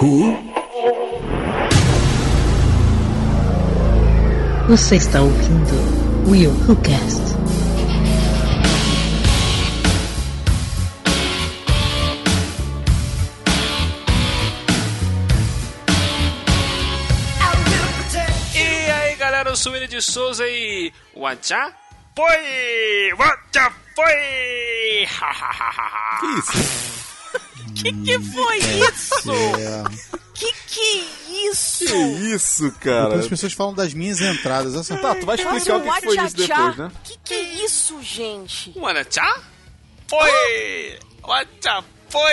Who? Você está ouvindo Will Who Cast. E aí galera, eu sou o de Souza e. Whatcha? Foi! Whatcha foi! Que isso? Que que foi isso? É. Que que isso? Que isso, cara? Depois as pessoas falam das minhas entradas. Essa... Tá, tu vai explicar o que, que foi isso depois, né? Que que é isso, gente? Whatcha? Foi! Whatcha foi!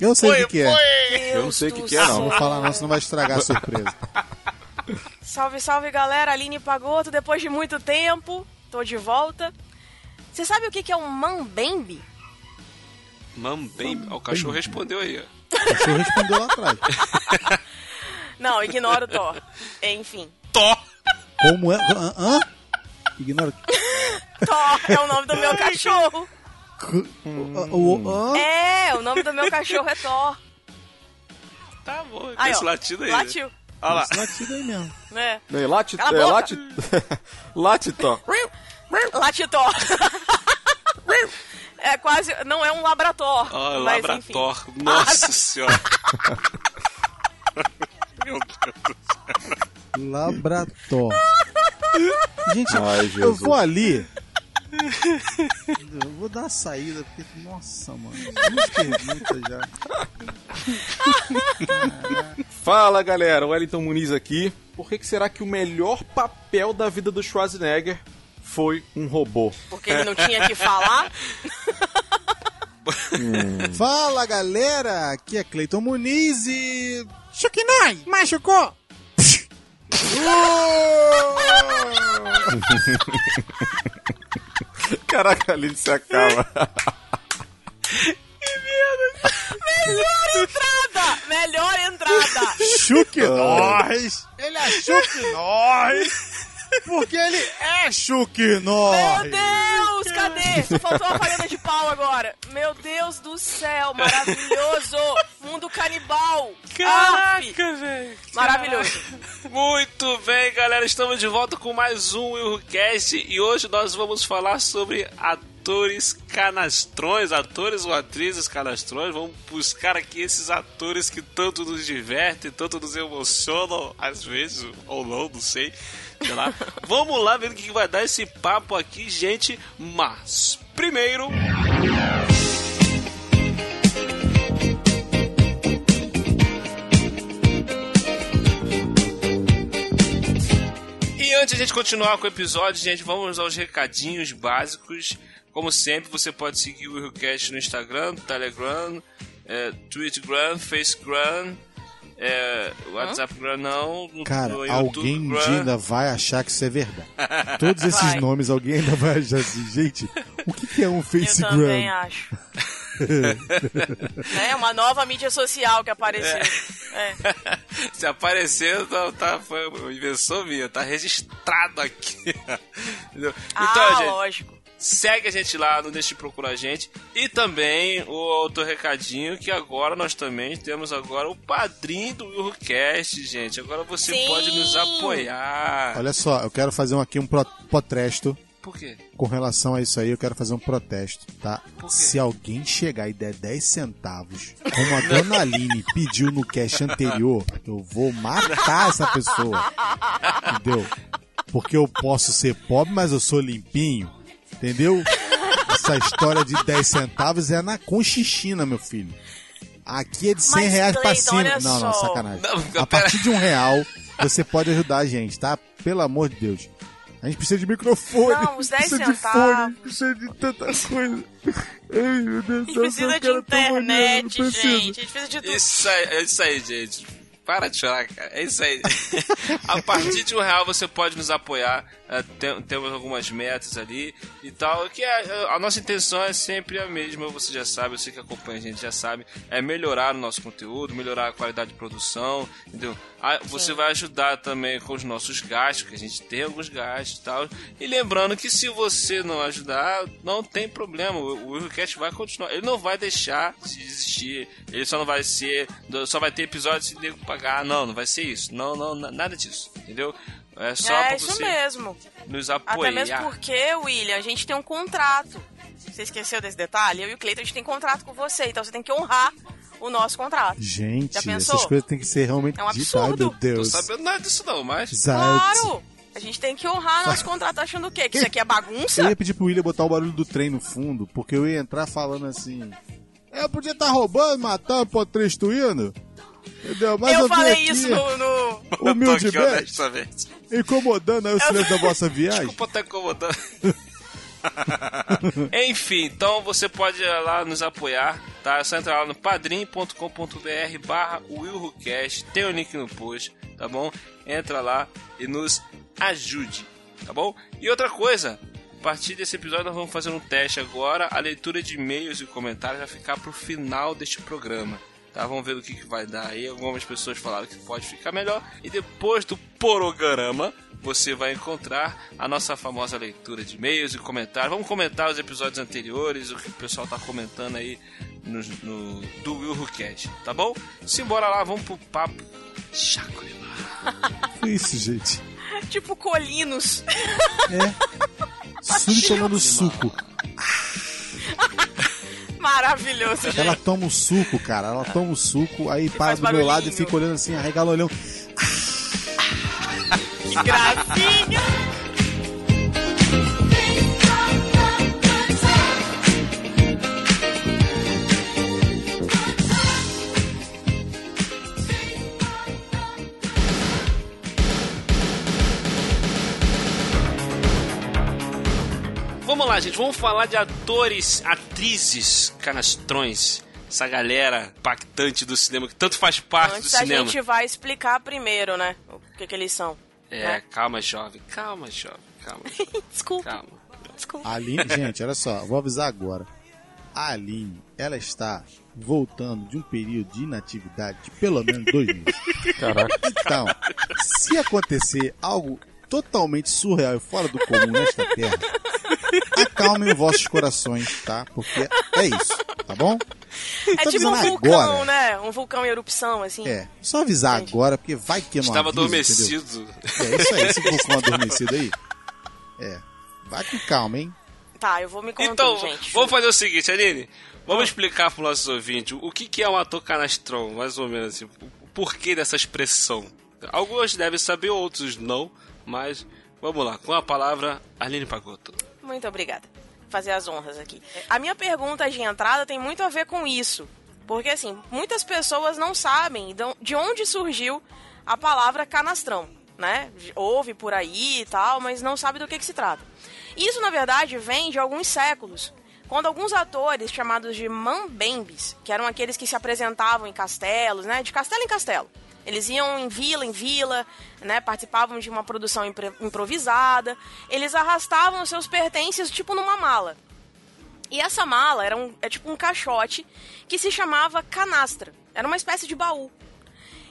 Eu sei o que, que é. Eu não sei o que que é, não. Não vou falar não, senão vai estragar a surpresa. Salve, salve galera, Aline Pagoto, depois de muito tempo, tô de volta. Você sabe o que que é um mambembe? Mano, bem. ó, O cachorro respondeu aí, ó. O senhor respondeu lá atrás. Não, ignora o Thor. Enfim, Tó! Como é? Hã? hã? Ignora. Thor é o nome do meu cachorro. O, o, hã? É, o nome do meu cachorro é Thor. Tá bom, Aí, esse ó, latido aí. Latiu, Olha lá. Esse latido aí mesmo. né? Ei, late, Cala é, boca. late, latitó. É quase, não é um labrator, Ó, mas enfim. Labrator. Nossa senhora. Meu Deus. Labrator. Gente, Ai, eu vou ali. Eu vou dar uma saída, porque. Nossa, mano. Perguntas já. Fala, galera. Wellington Muniz aqui. Por que, que será que o melhor papel da vida do Schwarzenegger foi um robô? Porque ele não tinha que falar. Fala, galera. Aqui é Cleiton Muniz e. Chukinai! Machucou! Caraca, ali se acaba. Melhor entrada! Melhor entrada! Chuck Norris! Ele é Chuck Norris! Porque ele é Chuck Meu Norris! Deus, cadê? Só faltou uma falhada de pau agora. Meu Deus do céu, maravilhoso! Mundo canibal! Caraca, velho. Maravilhoso. Muito bem, galera. Estamos de volta com mais um WilhoCast e hoje nós vamos falar sobre atores canastrões, atores ou atrizes canastrões. Vamos buscar aqui esses atores que tanto nos divertem, tanto nos emocionam, às vezes, ou não, não sei. Sei lá. Vamos lá ver o que vai dar esse papo aqui, gente. Mas, primeiro. E antes de a gente continuar com o episódio, gente, vamos aos recadinhos básicos. Como sempre, você pode seguir o Willcast no Instagram, Telegram, é, Twittergram, Facegram, é, WhatsAppgram não, no, Cara, no alguém um dia ainda vai achar que isso é verdade. Todos esses Vai. nomes, alguém ainda vai achar assim, gente, o que, que é um Eu Facegram? também acho. é uma nova mídia social que apareceu. É. Se aparecer, tá, tá, foi uma invenção minha, tá registrado aqui. Entendeu? Ah, Então, gente, lógico. Segue a gente lá, não deixe de procurar a gente. E também o outro recadinho, que agora nós também temos agora o padrinho do WilhoCast, gente. Agora você Sim. pode nos apoiar. Olha só, eu quero fazer um, aqui um pro- protesto Por quê? com relação a isso aí, eu quero fazer um protesto, tá? Por quê? Se alguém chegar e der 10 centavos, como a dona Aline pediu no cash anterior, eu vou matar essa pessoa. Entendeu? Porque eu posso ser pobre, mas eu sou limpinho. Entendeu? Essa história de 10 centavos é na Conchichina, meu filho. Aqui é de 100 Mas, reais pra cima. Não, não, sacanagem. Não, a partir de um real, você pode ajudar a gente, tá? Pelo amor de Deus. A gente precisa de microfone. Não, os 10 precisa de centavos. fone, precisa de tanta coisa. Ai, meu Deus A do gente céu, precisa de maneiro, internet, não precisa. gente. A gente precisa de tudo. Isso aí, é isso aí, gente. Para de chorar, cara. É isso aí. a partir de um real você pode nos apoiar. É, tem- temos algumas metas ali e tal. Que é- a nossa intenção é sempre a mesma, você já sabe, você que acompanha a gente já sabe. É melhorar o nosso conteúdo, melhorar a qualidade de produção, entendeu? Você vai ajudar também com os nossos gastos, que a gente tem alguns gastos e tal. E lembrando que se você não ajudar, não tem problema. O o Willcast vai continuar. Ele não vai deixar de existir. Ele só não vai ser. Só vai ter episódios se nego pagar. Não, não vai ser isso. Não, não, na- nada disso. Entendeu? É só é pra isso você mesmo. nos Até apoiar. mesmo porque, William, a gente tem um contrato. Você esqueceu desse detalhe? Eu e o Cleiton, a gente tem contrato com você, então você tem que honrar o nosso contrato. Gente, essas coisas têm que ser realmente É um ditas. Ai, absurdo. meu Tô Deus. sabendo nada disso não, mas. Zayt. Claro! A gente tem que honrar nosso contrato achando o quê? Que isso aqui é bagunça? Eu ia pedir pro William botar o barulho do trem no fundo, porque eu ia entrar falando assim. Eu podia estar roubando, matando, protestuindo. Entendeu? Mas eu, eu falei aqui isso no, no- humildemente, Eu honestamente. incomodando aí o silêncio da vossa viagem. Desculpa estar incomodando. Enfim, então você pode ir lá nos apoiar, tá? É só entrar lá no padrim.com.br barra WillWhoCast, tem o link no post, tá bom? Entra lá e nos ajude, tá bom? E outra coisa, a partir desse episódio nós vamos fazer um teste agora, a leitura de e-mails e comentários vai ficar pro final deste programa. Tá, vamos ver o que, que vai dar aí. Algumas pessoas falaram que pode ficar melhor. E depois do programa, você vai encontrar a nossa famosa leitura de e-mails e comentários. Vamos comentar os episódios anteriores, o que o pessoal tá comentando aí no, no, do Will Who Cash, tá bom? Simbora lá, vamos pro papo. Chaco de lá. Foi isso, gente. tipo colinos. Suri tomando suco. Maravilhoso, gente. Ela toma o suco, cara. Ela toma o suco, aí para faz do meu lado e barulhinho. fica olhando assim, arregala o olhão. Que gracinha. Gente, vamos falar de atores, atrizes, canastrões. Essa galera impactante do cinema que tanto faz parte Antes do a cinema. gente vai explicar primeiro, né? O que, que eles são. É, né? calma, jovem. Calma, jovem. Calma, jovem. Desculpa, calma. desculpa. A Aline, gente, olha só, vou avisar agora. A Aline, ela está voltando de um período de inatividade de pelo menos dois meses. Caraca. Então, se acontecer algo totalmente surreal e fora do comum nesta terra, acalmem os vossos corações, tá? Porque é isso, tá bom? É tipo um vulcão, agora. né? Um vulcão em erupção, assim. É, só avisar Entendi. agora, porque vai que não Estava aviso, adormecido. entendeu? É isso aí, esse vulcão adormecido aí. É, vai com calma, hein? Tá, eu vou me contar, Então, gente. vamos fazer o seguinte, Aline. Vamos explicar para os nossos ouvintes o que, que é um ator canastrão, mais ou menos assim. O porquê dessa expressão. Alguns devem saber, outros não. Mas vamos lá, com a palavra, Aline Pagotto. Muito obrigada. Fazer as honras aqui. A minha pergunta de entrada tem muito a ver com isso. Porque, assim, muitas pessoas não sabem de on- de onde surgiu a palavra canastrão, né? Ouve por aí e tal, mas não sabe do que, que se trata. Isso, na verdade, vem de alguns séculos. Quando alguns atores chamados de mambembes, que eram aqueles que se apresentavam em castelos, né? De castelo em castelo. Eles iam em vila em vila, né? Participavam de uma produção improvisada. Eles arrastavam os seus pertences tipo numa mala. E essa mala era um, é tipo um caixote que se chamava canastra. Era uma espécie de baú.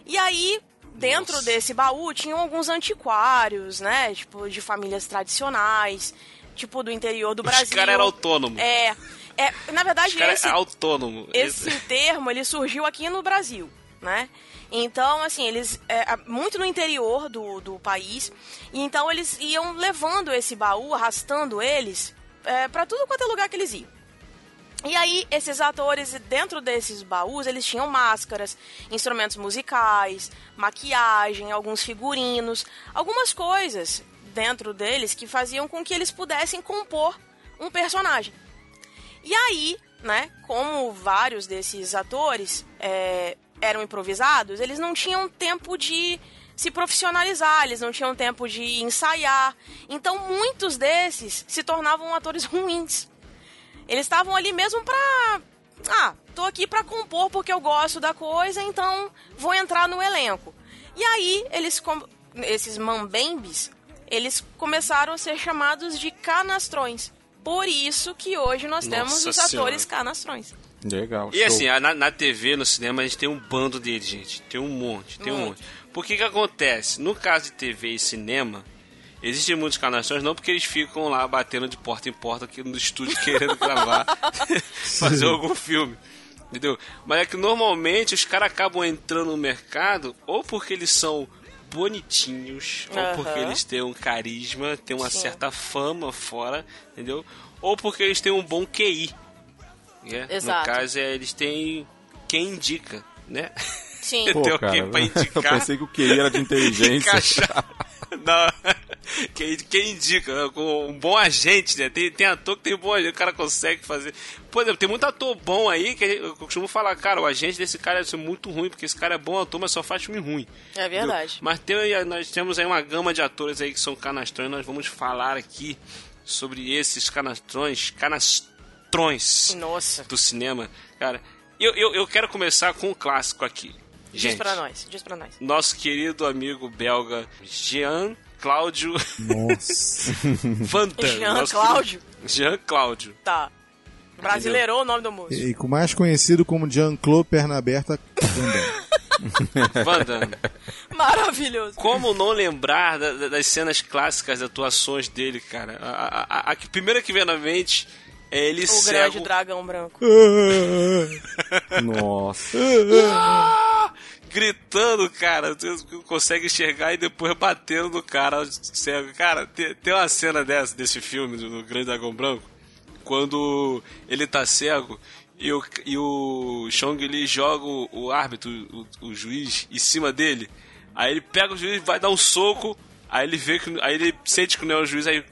E aí, dentro Nossa. desse baú, tinham alguns antiquários, né? Tipo, de famílias tradicionais, tipo do interior do Os Brasil. cara era autônomo. É, é, na verdade, Os cara esse, é autônomo. esse termo ele surgiu aqui no Brasil, né? Então, assim, eles é, muito no interior do, do país, e então eles iam levando esse baú, arrastando eles é, para tudo quanto é lugar que eles iam. E aí, esses atores, dentro desses baús, eles tinham máscaras, instrumentos musicais, maquiagem, alguns figurinos, algumas coisas dentro deles que faziam com que eles pudessem compor um personagem. E aí, né, como vários desses atores é, eram improvisados, eles não tinham tempo de se profissionalizar, eles não tinham tempo de ensaiar. Então, muitos desses se tornavam atores ruins. Eles estavam ali mesmo pra. Ah, tô aqui pra compor porque eu gosto da coisa, então vou entrar no elenco. E aí, eles. Esses mambembes, eles começaram a ser chamados de canastrões. Por isso que hoje nós temos Nossa os Senhora. atores canastrões. Legal. E show. assim, na, na TV, no cinema, a gente tem um bando deles, gente. Tem um monte, tem um monte. Por que que acontece? No caso de TV e cinema, existem muitos canastrões, não porque eles ficam lá batendo de porta em porta aqui no estúdio querendo gravar, fazer algum filme. Entendeu? Mas é que normalmente os caras acabam entrando no mercado ou porque eles são bonitinhos, ou porque eles têm um carisma, têm uma Sim. certa fama fora, entendeu? Ou porque eles têm um bom QI. Né? Exato. No caso, é, eles têm quem indica, né? Sim. Tem Pô, alguém cara, pra eu indicar. pensei que o QI era de inteligência. Não. Quem, quem indica, com um bom agente, né? Tem, tem ator que tem um bom agente, o cara consegue fazer. Por exemplo, tem muito ator bom aí que eu costumo falar, cara, o agente desse cara deve ser muito ruim, porque esse cara é bom ator, mas só faz filme ruim. É verdade. Mas tem, nós temos aí uma gama de atores aí que são canastrões, nós vamos falar aqui sobre esses canastrões, canastrões Nossa. do cinema. Cara, eu, eu, eu quero começar com um clássico aqui. Diz Gente, pra nós, diz pra nós. nosso querido amigo belga Jean Cláudio Nossa. Van Damme. Jean Cláudio? Jean Cláudio. Tá. Brasileirou o nome do moço. e com mais conhecido como Jean-Claude Perna Aberta. Van Damme. Maravilhoso. Como não lembrar da- da- das cenas clássicas, das atuações dele, cara? A, a- a- a primeira que vem na mente ele O cego. grande dragão branco. Nossa. Ah! gritando, cara. Consegue enxergar e depois batendo no cara cego. Cara, tem, tem uma cena dessa, desse filme, do, do Grande Dragão Branco, quando ele tá cego e o, e o Chong Li joga o, o árbitro, o, o juiz, em cima dele. Aí ele pega o juiz, vai dar um soco, aí ele vê que. Aí ele sente que não é o juiz, aí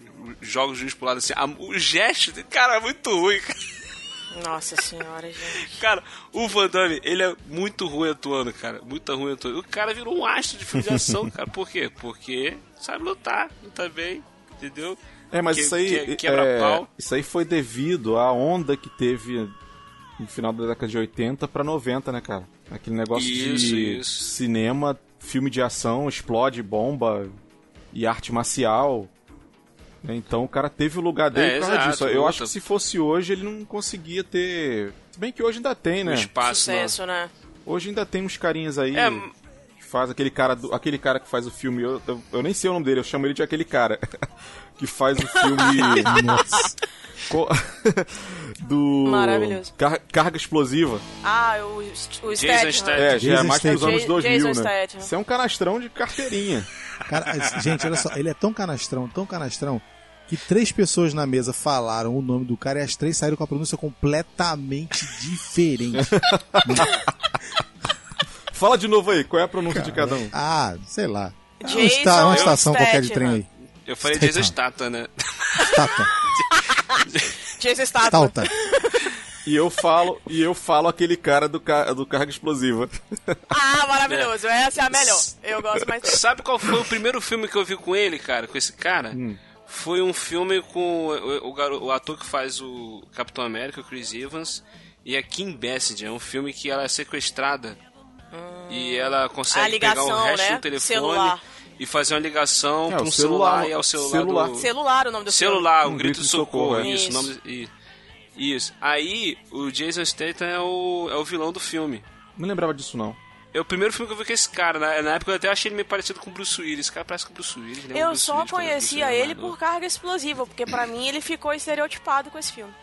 joga o juiz pro lado assim. A- o gesto, cara, é muito ruim, cara. Nossa senhora, gente. Cara, o Van Damme, ele é muito ruim atuando, cara. Muito ruim atuando. O cara virou um astro de filme de ação, cara. Por quê? Porque sabe lutar, luta bem, entendeu? É, mas Que- isso aí. que- quebra é, pau. Isso aí foi devido à onda que teve no final da década de 80 pra 90, né, cara? Aquele negócio Isso, de isso. cinema, filme de ação, explode bomba e arte marcial. Né? Então o cara teve o lugar dele É, por causa exato, disso. Eu luta. acho que se fosse hoje ele não conseguia ter. Se bem que hoje ainda tem, né? espaço. né? Sucesso, né? Hoje ainda tem uns carinhas aí É, que faz aquele cara, do- aquele cara que faz o filme. Eu, eu, eu nem sei o nome dele, eu chamo ele de aquele cara que faz o filme. Nossa. do Maravilhoso. Car- carga explosiva. Ah, o, o Jason Statham. É, já é mais pros Statham. anos 2000, Jason né? Statham. Isso é um canastrão de carteirinha. Cara, gente, olha só, ele é tão canastrão, tão canastrão, que três pessoas na mesa falaram o nome do cara e as três saíram com a pronúncia completamente diferente. Fala de novo aí, qual é a pronúncia de cada um? Ah, sei lá. É uma, esta- uma estação qualquer de trem aí. Eu falei Statham. Jason Statham, né? Tata, Jason Statham. E eu falo, e eu falo aquele cara do, ca- do carga explosiva. Ah, maravilhoso. Essa é a melhor. Eu gosto mais dele. Sabe qual foi o primeiro filme que eu vi com ele, cara? Com esse cara? Hum. Foi um filme com o, o, o ator que faz o Capitão América, o Chris Evans, e a Kim Basinger. É um filme que ela é sequestrada e ela A consegue pegar o ligação, resto né? do telefone Celular. E fazer uma ligação É, para o um celular, celular, e ao celular, celular. do... Celular, o nome do. Celular, um, Um grito, grito de socorro. socorro, é. Isso, Isso. nome isso. Aí, o Jason Statham é o, é o vilão do filme. Não lembrava disso, não. É o primeiro filme que eu vi com esse cara. Na, na época eu até achei ele meio parecido com o Bruce Willis. Esse cara parece com o Bruce Willis. lembra o Eu Bruce só Willis era conhecia Bruce ele Willis, por carga explosiva, porque pra mim ele ficou estereotipado com esse filme.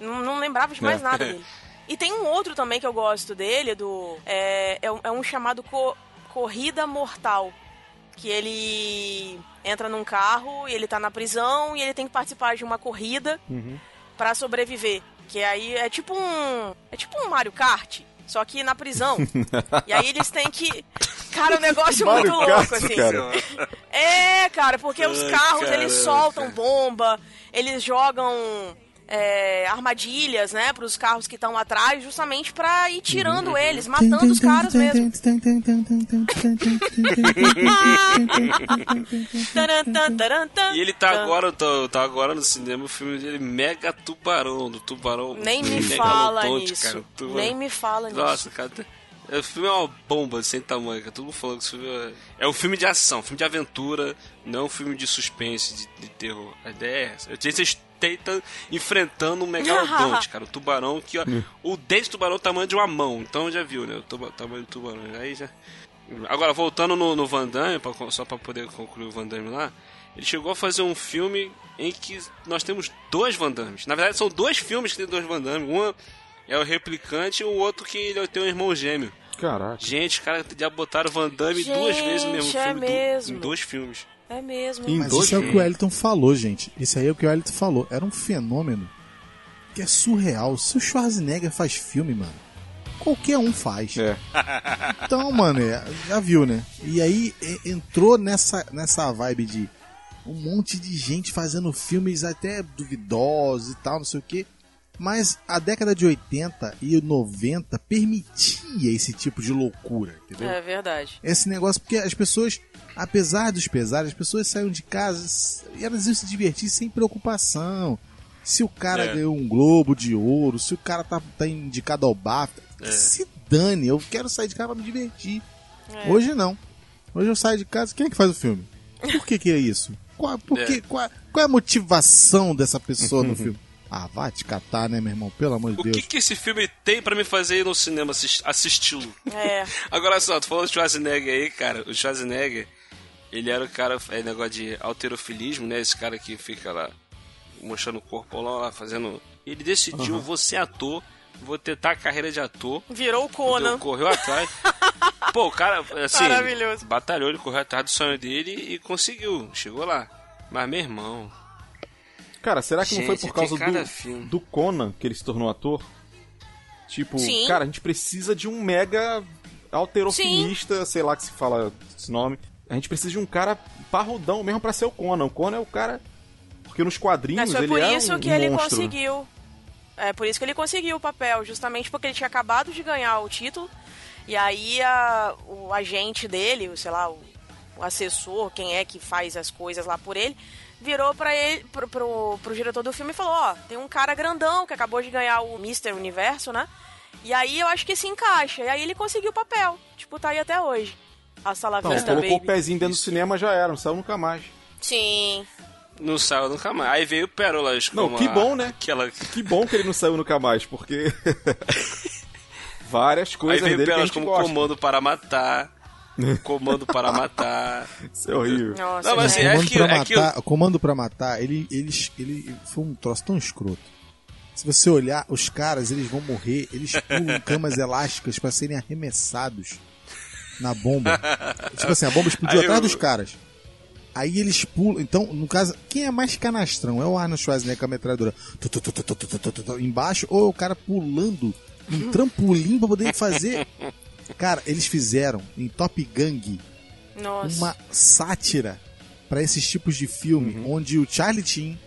Não, não lembrava de mais É. nada dele. E tem um outro também que eu gosto dele, do. É, é, um- é um chamado Co- Corrida Mortal. Que ele entra num carro e ele tá na prisão e ele tem que participar de uma corrida pra sobreviver. Que aí é tipo um. É tipo um Mario Kart, só que na prisão. e aí eles têm que. Cara, um negócio muito Mario louco, Kart, assim. cara. É, cara, porque os Ai, carros caraca. eles soltam bomba, eles jogam é, armadilhas, né, pros carros que estão atrás, justamente pra ir tirando eles, matando os caras mesmo. E ele tá agora, tá, tá agora no cinema o filme dele Mega Tubarão, do Tubarão. Nem me fala nisso. cara, tubarão. Nem me fala nisso. Nossa, cara. O filme é uma bomba sem tamanho, cara. Todo mundo falando que esse filme é... é um filme de ação, um filme de aventura, não um filme de suspense, de, de terror. A ideia é essa. Eu tinha tentam enfrentando um megalodonte, cara. O tubarão que, ó, o dente do tubarão é o tamanho de uma mão. Então já viu, né? O tuba- tamanho do tubarão. Aí já. Agora, voltando no, no Van Damme, pra- só pra poder concluir o Van Damme lá, ele chegou a fazer um filme em que nós temos dois Van Dammes. Na verdade, são dois filmes que tem dois Van Damme. Um é o replicante e o outro que ele tem um irmão gêmeo. Caraca. Gente, os caras já botaram Van Damme duas Gente, vezes no mesmo é filme. mesmo. em dois filmes. É mesmo. Em Mas dois isso é o que o Wellington falou, gente. Isso aí é o que o Wellington falou. Era um fenômeno que é surreal. Se o Schwarzenegger faz filme, mano, qualquer um faz. É. Então, mano, é, já viu, né? E aí e- entrou nessa, nessa vibe de um monte de gente fazendo filmes até duvidosos e tal, não sei o quê. Mas a década de 80 e 90 permitia esse tipo de loucura, entendeu? É verdade. esse negócio, porque as pessoas, apesar dos pesares, as pessoas saíam de casa e elas iam se divertir sem preocupação. Se o cara É. ganhou um globo de ouro, se o cara tá, tá indicado ao BAFTA, É. se dane, eu quero sair de casa pra me divertir. É. Hoje não. Hoje eu saio de casa, quem é que faz o filme? Por que que é isso? Qual, por É. que- qual, qual é a motivação dessa pessoa no filme? Ah, vai te catar, né, meu irmão? Pelo amor de O Deus. que, que esse filme tem pra me fazer ir no cinema assist- assisti-lo? É. Agora só, tu falou do Schwarzenegger aí, cara. O Schwarzenegger, ele era o cara, é negócio de alterofilismo, né? Esse cara que fica lá mostrando o corpo lá, lá fazendo. Ele decidiu, vou ser ator, vou tentar a carreira de ator. Virou o? Conan. Correu atrás. Pô, o cara, assim, Maravilhoso. batalhou, ele correu atrás do sonho dele e conseguiu, chegou lá. Mas, meu irmão, Cara, será que não foi Gente, por causa do, do Conan que ele se tornou ator? Tipo, Sim. cara, a gente precisa de um mega alterofilista, sei lá que se fala esse nome. A gente precisa de um cara parrudão mesmo pra ser o Conan. O Conan é o cara. Porque nos quadrinhos Mas foi ele por é isso um que ele monstro. conseguiu. É por isso que ele conseguiu o papel, justamente porque ele tinha acabado de ganhar o título. E aí a- o agente dele, sei lá, o, o assessor, quem é que faz as coisas lá por ele, virou pra ele, pro, pro, pro diretor do filme e falou, ó, tem um cara grandão que acabou de ganhar o Mr. Universo, né? E aí eu acho que se encaixa. E aí ele conseguiu o papel. Tipo, tá aí até hoje. A sala Então, Vista colocou Baby. o pezinho dentro do cinema já era, não saiu nunca mais. Sim. não saiu nunca mais. Aí veio Pérolas Não, como que a- bom, né? Aquela... Que bom que ele não saiu nunca mais, porque. Várias Aí coisas veio dele que a Pérolas gente como gosta. Comando para Matar. Comando para matar. Isso é horrível. Nossa, não, mas assim, é comando, é aquilo, pra matar, aquilo... comando para matar, ele, ele, ele foi um troço tão escroto. Se você olhar, os caras, eles vão morrer, eles pulam camas elásticas para serem arremessados na bomba. tipo assim, a bomba explodiu Aí atrás eu... dos caras. Aí eles pulam. Então, no caso, quem é mais canastrão? É o Arnold Schwarzenegger com a metralhadora embaixo ou o cara pulando um trampolim pra poder fazer Cara, eles fizeram em Top Gang Nossa. uma sátira para esses tipos de filme, onde o Charlie Chin,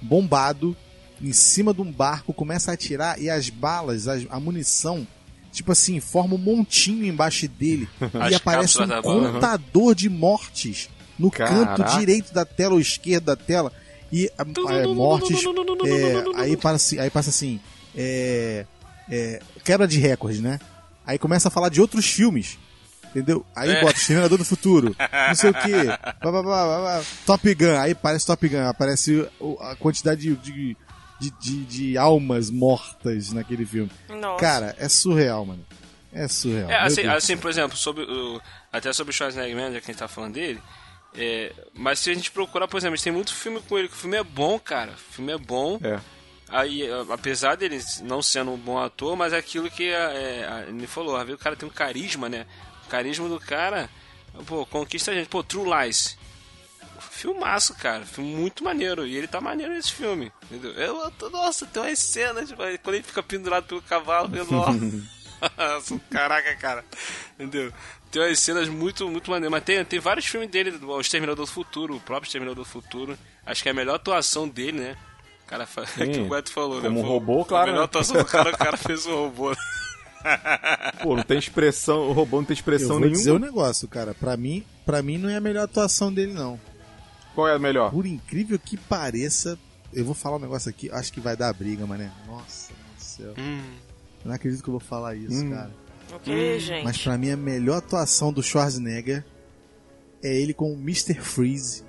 bombado, em cima de um barco, começa a atirar e as balas, as- a munição, tipo assim, forma um montinho embaixo dele As e aparece um bala. contador de mortes no Caraca. canto direito da tela ou esquerdo da tela e a- é, mortes é, aí passa assim, aí passa assim é, é, quebra de recorde, né? Aí começa a falar de outros filmes. Entendeu? Aí É. bota Exterminador do Futuro, não sei o que, Top Gun, aí aparece Top Gun, aparece a quantidade de, de, de, de- almas mortas naquele filme. Nossa. Cara, é surreal, mano. É surreal. É, assim, assim, por exemplo, sobre o, até sobre o Schwarzenegger mesmo, já que a gente tá falando dele. é, mas se a gente procurar, por exemplo, a gente tem muito filme com ele, que o filme é bom, cara. O filme é bom. É. Aí, apesar dele não sendo um bom ator, mas é aquilo que é, a- ele falou, o cara tem um carisma, né? O carisma do cara, pô, conquista a gente. Pô, True Lies. Filmaço, cara. Filme muito maneiro. E ele tá maneiro nesse filme. Entendeu? Eu, tô- nossa, tem umas cenas, tipo, quando ele fica pendurado pelo cavalo, nossa, caraca, cara. Entendeu? Tem umas cenas muito, muito maneiras. Mas tem, tem vários filmes dele, o Exterminador do Futuro, o próprio Exterminador do Futuro. Acho que é a melhor atuação dele, né? O cara fa... é que o Gueto falou, né? como robô, claro, A melhor atuação do cara, o cara fez um robô. Pô, não tem expressão, o robô não tem Eu expressão vou nenhuma. dizer um negócio, cara. Pra mim, pra mim não é a melhor atuação dele, não. Qual é a melhor? Por incrível que pareça, eu vou falar um negócio aqui, acho que vai dar briga, mané. Nossa do céu. Hum. Eu não acredito que eu vou falar isso, Hum. cara. Ok, gente. Mas pra mim a melhor atuação do Schwarzenegger é ele com o Mr. Freeze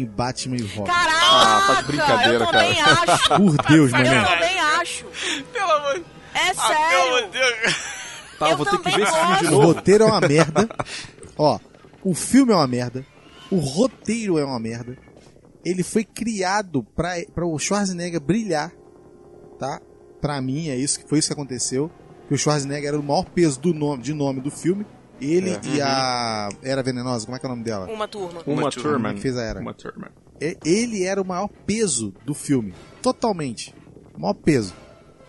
em Batman e Robin. Caraca! Ah, tá de brincadeira, eu também acho. Por Deus, meu Eu também acho. Pelo amor, É ah, pelo amor sério. de Deus. Tá, Eu vou ter que ver esse filme de gosto. O novo. roteiro é uma merda. Ó, o filme é uma merda. O roteiro é uma merda. Ele foi criado pra, pra o Schwarzenegger brilhar, tá? Pra mim, é isso que foi isso que aconteceu. Que o Schwarzenegger era o maior peso do nome, de nome do filme. Ele É. e a Era Venenosa, como é que é o nome dela? Uma turma. Uma Uma Thurman. que fez a era. Uma Thurman. E- Ele era o maior peso do filme. Totalmente. O maior peso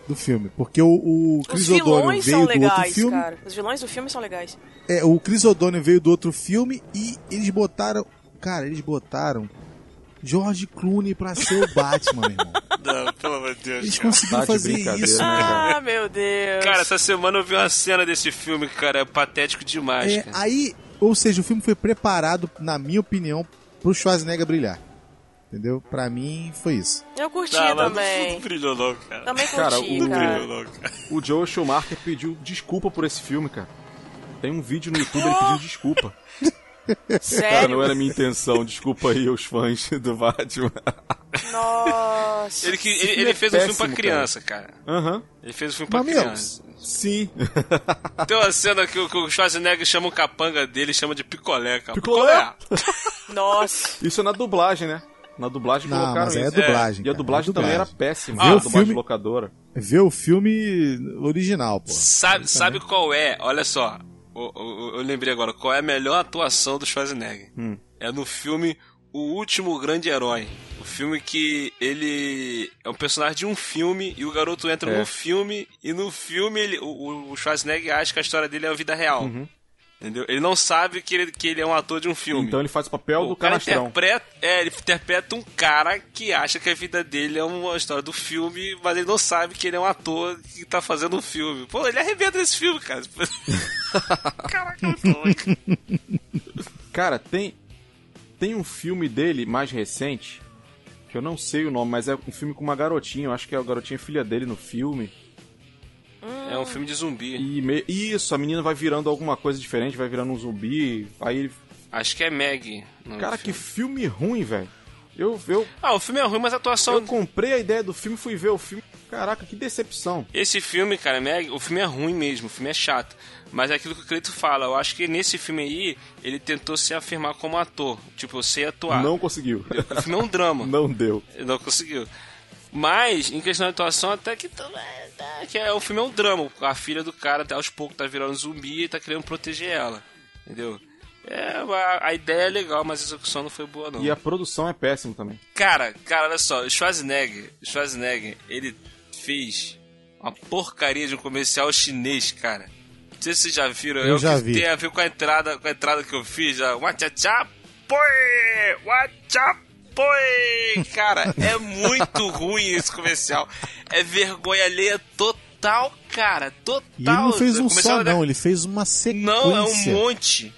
do filme. Porque o, o Os Chris O'Donnell vilões veio são do outro legais, filme. cara. Os vilões do filme são legais. É, o Chris O'Donnell veio do outro filme e eles botaram. Cara, eles botaram George Clooney pra ser o Batman, meu irmão. Não, pelo amor de Deus. Eles cara. conseguiram Tá fazer brincadeira, isso, né, cara? Ah, meu Deus. Cara, essa semana eu vi uma cena desse filme, cara, é patético demais, É, cara. aí, ou seja, o filme foi preparado, na minha opinião, pro Schwarzenegger brilhar. Entendeu? Pra mim, foi isso. Eu curti mas também. Não brilhou não, cara. Também Cara, curti, o- cara. Brilhou não, cara. O Joe Schumacher pediu desculpa por esse filme, cara. Tem um vídeo no YouTube ele pedindo desculpa. Cara, Sério? não era minha intenção. Desculpa aí os fãs do Batman. Nossa. Ele, que, ele, ele é fez um filme pra péssimo, criança, cara. Aham. Ele fez um filme pra Mas, meu, criança. Sim. Tem uma cena que, o- que o Schwarzenegger chama o capanga dele, chama de picolé, cara. Picolé? Nossa. Isso é na dublagem, né? Na dublagem Não, colocaram mas é isso. dublagem. E a dublagem é também era dublagem. péssima. Vê a o dublagem filme- locadora. Vê o filme original, pô. Sabe, sabe qual é? Olha só. O- o- Eu, lembrei agora. Qual é a melhor atuação do Schwarzenegger? Hum. É no filme O Último Grande Herói. O filme que ele é um personagem de um filme e o garoto entra É. no filme e no filme ele, o, o Schwarzenegger acha que a história dele é a vida real. Uhum. Entendeu? Ele não sabe que ele, que ele é um ator de um filme. Então ele faz o papel o do cara canastrão. interpreta, é, ele interpreta um cara que acha que a vida dele é uma história do filme, mas ele não sabe que ele é um ator que tá fazendo um filme. Pô, ele arrebenta nesse filme, cara. Caraca, muito ruim. Cara, tem tem um filme dele mais recente que eu não sei o nome, mas é um filme com uma garotinha. Eu acho que é a garotinha filha dele no filme. É um filme de zumbi. E me- isso, a menina vai virando alguma coisa diferente, vai virando um zumbi. Aí ele. Acho que é Meg. Cara, do que filme. filme ruim, velho. Eu, eu, Ah, o filme é ruim, mas a atuação. eu comprei a ideia do filme, fui ver o filme. Caraca, que decepção. Esse filme, cara, Meg, o filme é ruim mesmo, o filme é chato. Mas é aquilo que o Cleito fala, eu acho que nesse filme aí, ele tentou se afirmar como ator. Tipo, eu sei atuar. Não conseguiu. O filme é um drama. Não deu. Não conseguiu. Mas, em questão de atuação, até que, tá- é, que é, o filme é um drama. A filha do cara, até aos poucos, tá virando zumbi e tá querendo proteger ela. Entendeu? É, a, a ideia é legal, mas a execução não foi boa, não. E a produção é péssima também. Cara, cara, olha só, o Schwarzenegger, o Schwarzenegger, ele fez uma porcaria de um comercial chinês, cara. Não sei se vocês já viram, Eu é o já que vi. tem a ver com a entrada, com a entrada que eu fiz, a Wachacha Poi! Wacha Poi! Cara, é muito ruim esse comercial. É vergonha alheia total, cara, total. E ele não fez um só, não, ele fez uma sequência. Não, é um monte.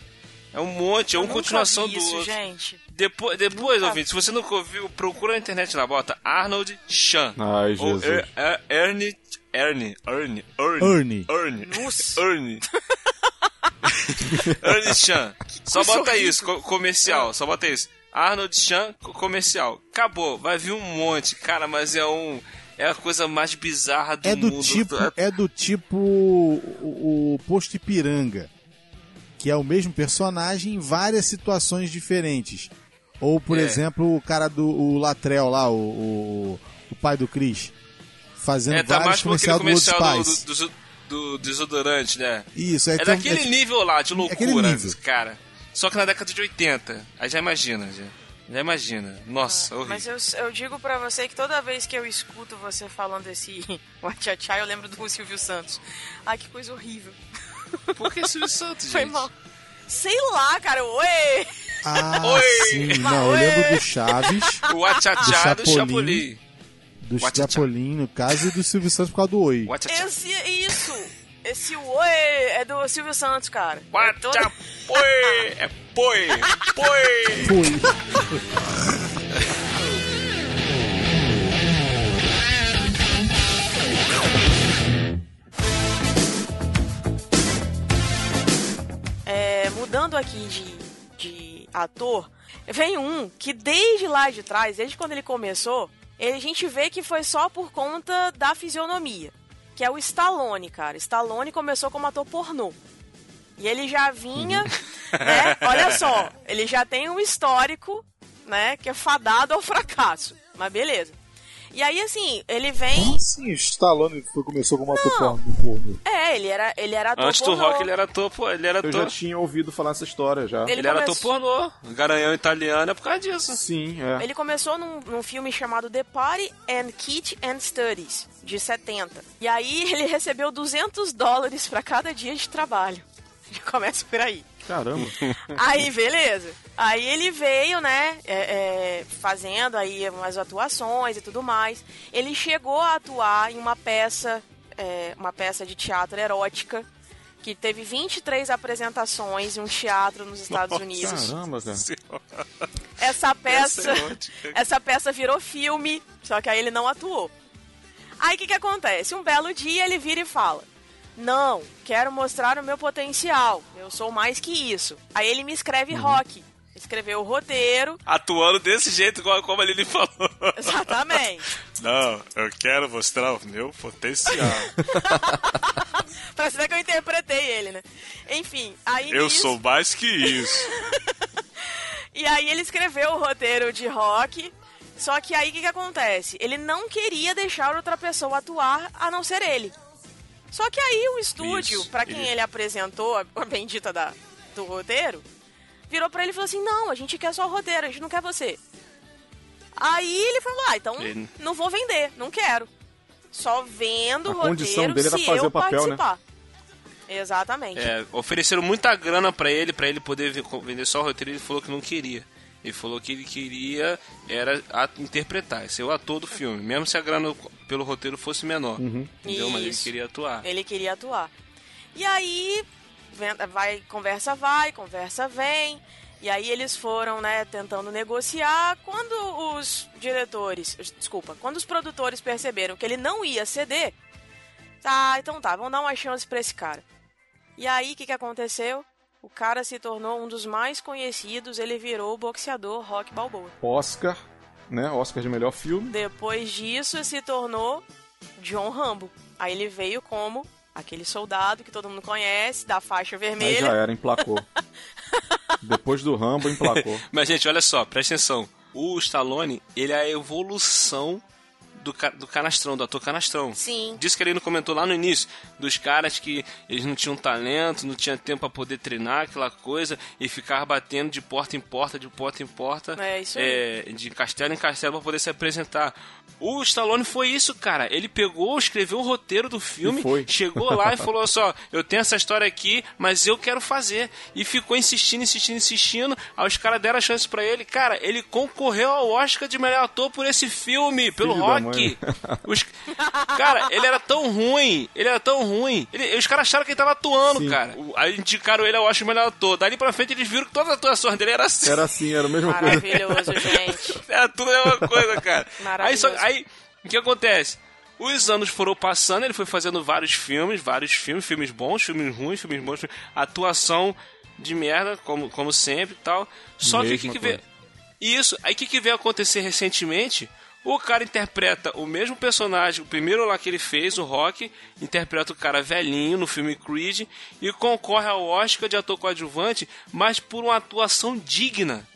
É um monte, é uma continuação vi do isso, outro. gente. Depois, depois Nunca ouvinte, se você nunca ouviu, procura na internet lá, bota Arnold Chan. Ai, Ou Jesus. Er- Er- Ernie, Ernie, Ernie, Ernie, Ernie. Ernie. Ernie. Ernie Chan. Só bota isso, co- comercial, só bota isso. Arnold Chan, co- comercial. Acabou, vai vir um monte, cara, mas é um... É a coisa mais bizarra do É do mundo. tipo, é do tipo o, o Posto Ipiranga, que é o mesmo personagem em várias situações diferentes. Ou, por É. exemplo, o cara do o Latrell lá, o, o, o pai do Chris, fazendo É, tá vários comercial do comercial do, Spice. do, do desodorante, né? Isso, é, É tem- daquele é- nível lá, de aquele loucura, nível. cara. Só que na década de 80. Aí já imagina, já. Já imagina. Nossa, horrível. Mas eu, eu digo pra você que toda vez que eu escuto você falando esse Wachachá, eu lembro do Silvio Santos. Ai, que coisa horrível. Por que Silvio Santos, Foi gente? mal. Sei lá, cara. Oi! Ah, Oi! sim, não, eu lembro do Chaves, O Achachá do Do Chapolin. Do Wachachá. Chapolin, no caso, e do Silvio Santos por causa do Oi. Esse, isso! Esse oi é do Silvio Santos, cara. É todo- Wachapoi! É poi! Poi! Foi. aqui de, de ator, vem um que desde lá de trás, desde quando ele começou, ele, a gente vê que foi só por conta da fisionomia. Que é o Stallone, cara. Stallone começou como ator pornô. E ele já vinha, né? Olha só, ele já tem um histórico, né? Que é fadado ao fracasso. Mas beleza. E aí, assim, ele vem. Sim, Stallone foi, começou como ator porno. porno. É, ele era, ele era ator Antes do pornô. rock ele era ator, ele era Eu já ator. tinha ouvido falar essa história já. Ele Ele era ator pornô. Garanhão italiano é por causa disso. Sim, é. Ele começou num, num filme chamado The Party and Kit and Studies, de 70. E aí ele recebeu 200 dólares pra cada dia de trabalho. Já começa por aí. Caramba. Aí, beleza. Aí ele veio, né, é, é, fazendo aí umas atuações e tudo mais. Ele chegou a atuar em uma peça, é, uma peça de teatro erótica, que teve 23 apresentações em um teatro nos Estados Unidos. Caramba, cara. Essa peça, Peça erótica. essa peça virou filme, só que aí ele não atuou. Aí o que, que acontece? Um belo dia ele vira e fala: Não, quero mostrar o meu potencial. Eu sou mais que isso. Aí ele me escreve rock. Escreveu o roteiro. Atuando desse jeito, como ele falou. Exatamente. Não, eu quero mostrar o meu potencial. Parece até que eu interpretei ele, né? Enfim, aí Eu nisso- sou mais que isso. E aí ele escreveu o roteiro de rock. Só que aí o que, que acontece? Ele não queria deixar outra pessoa atuar a não ser ele. Só que aí o estúdio, Isso, pra quem ele- ele apresentou, a, bendita da, do roteiro, virou pra ele e falou assim: Não, a gente quer só o roteiro, a gente não quer você. Aí ele falou: Ah, então Ele- não vou vender, não quero. Só vendo A o roteiro condição dele era se fazer eu o papel, né? participar. Exatamente. É, ofereceram muita grana pra ele, pra ele poder ve- vender só o roteiro, ele falou que não queria. Ele falou que ele queria era interpretar, ser o ator do filme, mesmo se a grana pelo roteiro fosse menor. Entendeu? Mas ele Isso. queria atuar. Ele queria atuar. E aí, vai, conversa vai, conversa vem. E aí eles foram, né, tentando negociar. Quando os diretores, desculpa, quando os produtores perceberam que ele não ia ceder, tá, então tá, vamos dar uma chance pra esse cara. E aí, o que, que aconteceu? O cara se tornou um dos mais conhecidos, ele virou o boxeador Rock Balboa. Oscar, né? Oscar de melhor filme. Depois disso, se tornou John Rambo. Aí ele veio como aquele soldado que todo mundo conhece, da faixa Aí vermelha. já era, emplacou. Depois do Rambo, emplacou. Mas, gente, olha só, presta atenção. O Stallone, ele é a evolução do, do canastrão, do ator canastrão. Sim. Disso que ele não comentou lá no início, dos caras que eles não tinham talento, não tinham tempo pra poder treinar aquela coisa e ficar batendo de porta em porta, de porta em porta, É, isso aí. é, de castelo em castelo pra poder se apresentar. O Stallone foi isso, cara. Ele pegou, escreveu o roteiro do filme, foi. chegou lá e falou só, eu tenho essa história aqui, mas eu quero fazer. E ficou insistindo, insistindo, insistindo. Aí os caras deram a chance pra ele. Cara, ele concorreu ao Oscar de melhor ator por esse filme, pelo Filho rock. Os- Cara, ele era tão ruim, ele era tão ruim. Ele- Os caras acharam que ele tava atuando, Sim. cara. O- Aí indicaram ele ao Oscar de melhor ator. Dali pra frente eles viram que todas as atuações dele era assim. Era assim, era a mesma coisa. Maravilhoso, gente. Era tudo a mesma coisa, cara. aí, Maravilhoso. só, aí, o que acontece? Os anos foram passando, ele foi fazendo vários filmes, vários filmes, filmes bons, filmes ruins, filmes bons, filmes- atuação de merda, como, como sempre e tal. Só que o que, Mesma que veio. Isso, aí o que, que veio acontecer recentemente? O cara interpreta o mesmo personagem, o primeiro lá que ele fez, o Rock, interpreta o cara velhinho no filme Creed e concorre ao Oscar de ator coadjuvante, mas por uma atuação digna.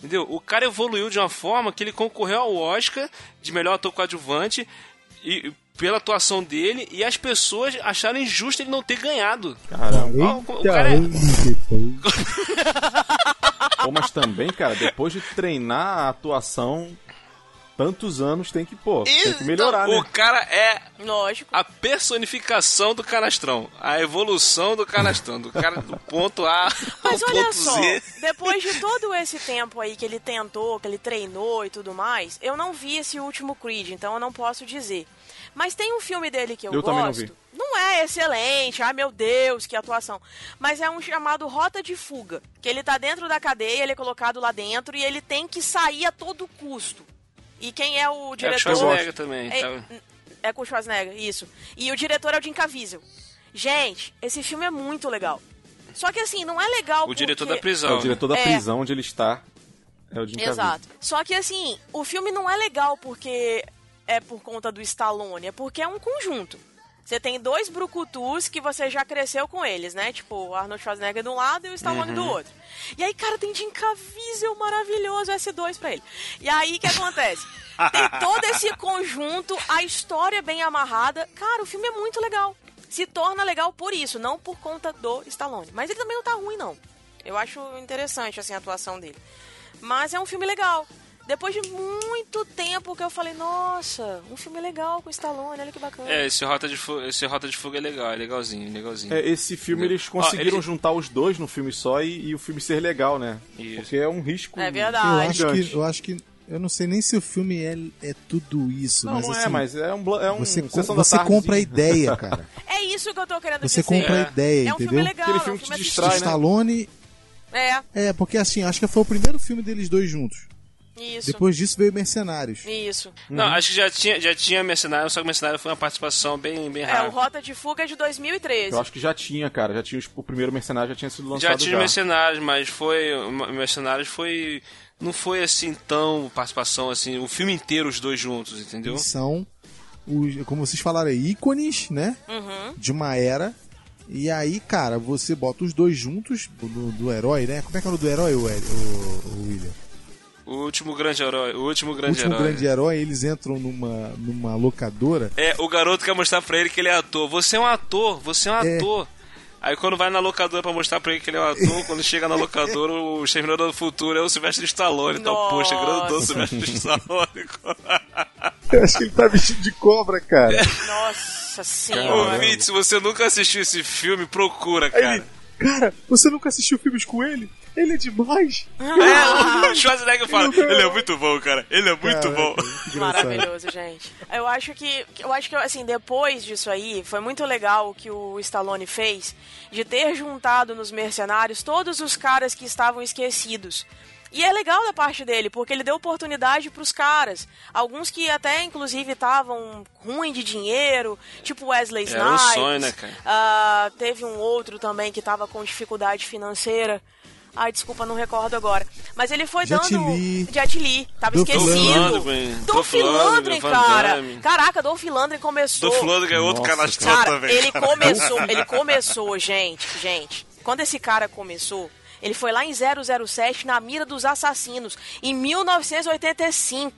Entendeu? O cara evoluiu de uma forma que ele concorreu ao Oscar de melhor ator coadjuvante e, pela atuação dele e as pessoas acharam injusto ele não ter ganhado. Caramba. Ó, o cara é- Pô, mas também, cara, depois de treinar a atuação tantos anos, tem que, pô, tem que melhorar, Então, né? O cara é Lógico. a personificação do canastrão, a evolução do canastrão, do cara do ponto A Mas ao olha ponto só, Z. depois de todo esse tempo aí que ele tentou, que ele treinou e tudo mais, eu não vi esse último Creed, então eu não posso dizer. Mas tem um filme dele que eu, Eu também não gosto. vi. Não é excelente, ai meu Deus, que atuação. Mas é um chamado Rota de Fuga. Que ele tá dentro da cadeia, ele é colocado lá dentro e ele tem que sair a todo custo. E quem é o É o diretor? Schwarzenegger também. É, tá? é com o Schwarzenegger, isso. E o diretor é o Jim Caviezel. Gente, esse filme é muito legal. Só que assim, não é legal O diretor porque... da prisão. É o diretor da É. prisão onde ele está. É o Jim Caviezel. Exato. Só que assim, o filme não é legal porque é por conta do Stallone, é porque é um conjunto. Você tem dois brucutus que você já cresceu com eles, né? Tipo, o Arnold Schwarzenegger de um lado e o Stallone do outro. E aí, cara, tem Jim Caviezel maravilhoso S2 pra ele. E aí, o que acontece? tem todo esse conjunto, a história bem amarrada. Cara, o filme é muito legal. Se torna legal por isso, não por conta do Stallone. Mas ele também não tá ruim, não. Eu acho interessante, assim, a atuação dele. Mas é um filme legal. Depois de muito tempo que eu falei, nossa, um filme legal com o Stallone, olha que bacana. É, esse Rota de Fuga, esse Rota de Fuga é legal, é legalzinho, legalzinho. É, esse filme eles conseguiram eles- juntar os dois no filme só e, e o filme ser legal, né? Isso. Porque é um risco. É Eu verdade. acho gigante. que. Eu acho que. Eu não sei nem se o filme é, é tudo isso, Não, mas não assim. é, mas é um, é um Você, co- sessão da você compra a ideia, cara. É isso que eu tô querendo Você dizer. compra a É. ideia, É um filme entendeu? legal, Aquele é um filme que filme te distrai, né? Stallone. É, É, porque assim, acho que foi o primeiro filme deles dois juntos. Isso. Depois disso veio Mercenários. Isso. Não, acho que já tinha, já tinha Mercenário, só que Mercenário foi uma participação bem, bem É, rara. o Rota de Fuga é de 2013. Eu acho que já tinha, cara. Já tinha o primeiro mercenário já tinha sido lançado. Já tinha Mercenários, mas foi. Mercenários foi. Não foi assim tão participação assim, o filme inteiro os dois juntos, entendeu? Eles são, os, como vocês falaram aí, ícones, né? Uhum. De uma era. E aí, cara, você bota os dois juntos do, do herói, né? Como é que é o do herói, o, o, o William? O último grande herói, o último O grande último herói. grande herói, eles entram numa, numa locadora. É, o garoto quer mostrar pra ele que ele é ator. Você é um ator, você é um É. ator. Aí quando vai na locadora pra mostrar pra ele que ele é um ator, quando chega na locadora, o Exterminador do Futuro é o Silvestre Stallone. Então, poxa, grandão Silvestre Stallone. Eu acho que ele tá vestido de cobra, cara. Nossa Ô, senhora. Vinte, se você nunca assistiu esse filme, procura, cara. Cara, você nunca assistiu filmes com ele? Ele é demais. É, o Schwarzenegger fala, ele é muito bom, cara. Ele é muito bom. Maravilhoso, gente. Eu acho que, eu acho que assim, depois disso aí, foi muito legal o que o Stallone fez de ter juntado nos mercenários todos os caras que estavam esquecidos. E é legal da parte dele, porque ele deu oportunidade pros caras. Alguns que até, inclusive, estavam ruim de dinheiro, tipo Wesley Era um Snipes. sonho, né, cara? Ah, teve um outro também que tava com dificuldade financeira. Ai, desculpa, não recordo agora. Mas ele foi Jet dando. Jet Li. Tava Dolph esquecido. Dolph Lundgren, cara. Caraca, Dolph Lundgren começou. Dolph Lundgren é outro canastrão Cara, também. ele cara. começou, ele começou, gente, gente. Quando esse cara começou, ele foi lá em 007 na mira dos assassinos, em 1985.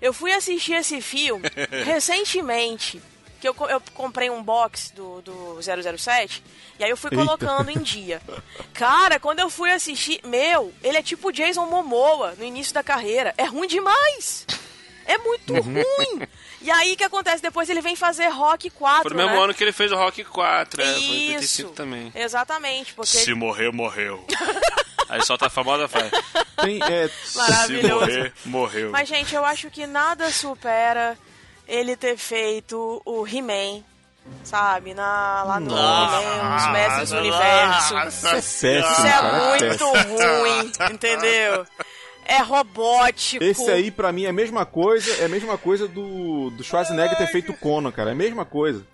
Eu fui assistir esse filme recentemente, que eu, eu comprei um box do, do 007, e aí eu fui Eita. colocando em dia. Cara, quando eu fui assistir, meu, ele é tipo Jason Momoa no início da carreira. É ruim demais. É muito Uhum. ruim. E aí o que acontece? Depois ele vem fazer Rock 4. Foi no mesmo né? ano que ele fez o Rock 4, é, foi em Isso. 85 também. Exatamente, porque Se morrer, morreu. Aí solta a famosa frase. Tem, é, Se maravilhoso. morrer, morreu. Mas gente, eu acho que nada supera ele ter feito o He-Man, sabe, na lá no He-Man, os Mestres do Universo. isso é péssimo, Isso é muito péssimo. ruim, entendeu? É robótico. Esse aí, pra mim, é a mesma coisa, é a mesma coisa do, do Schwarzenegger ter feito Conan, cara. É a mesma coisa.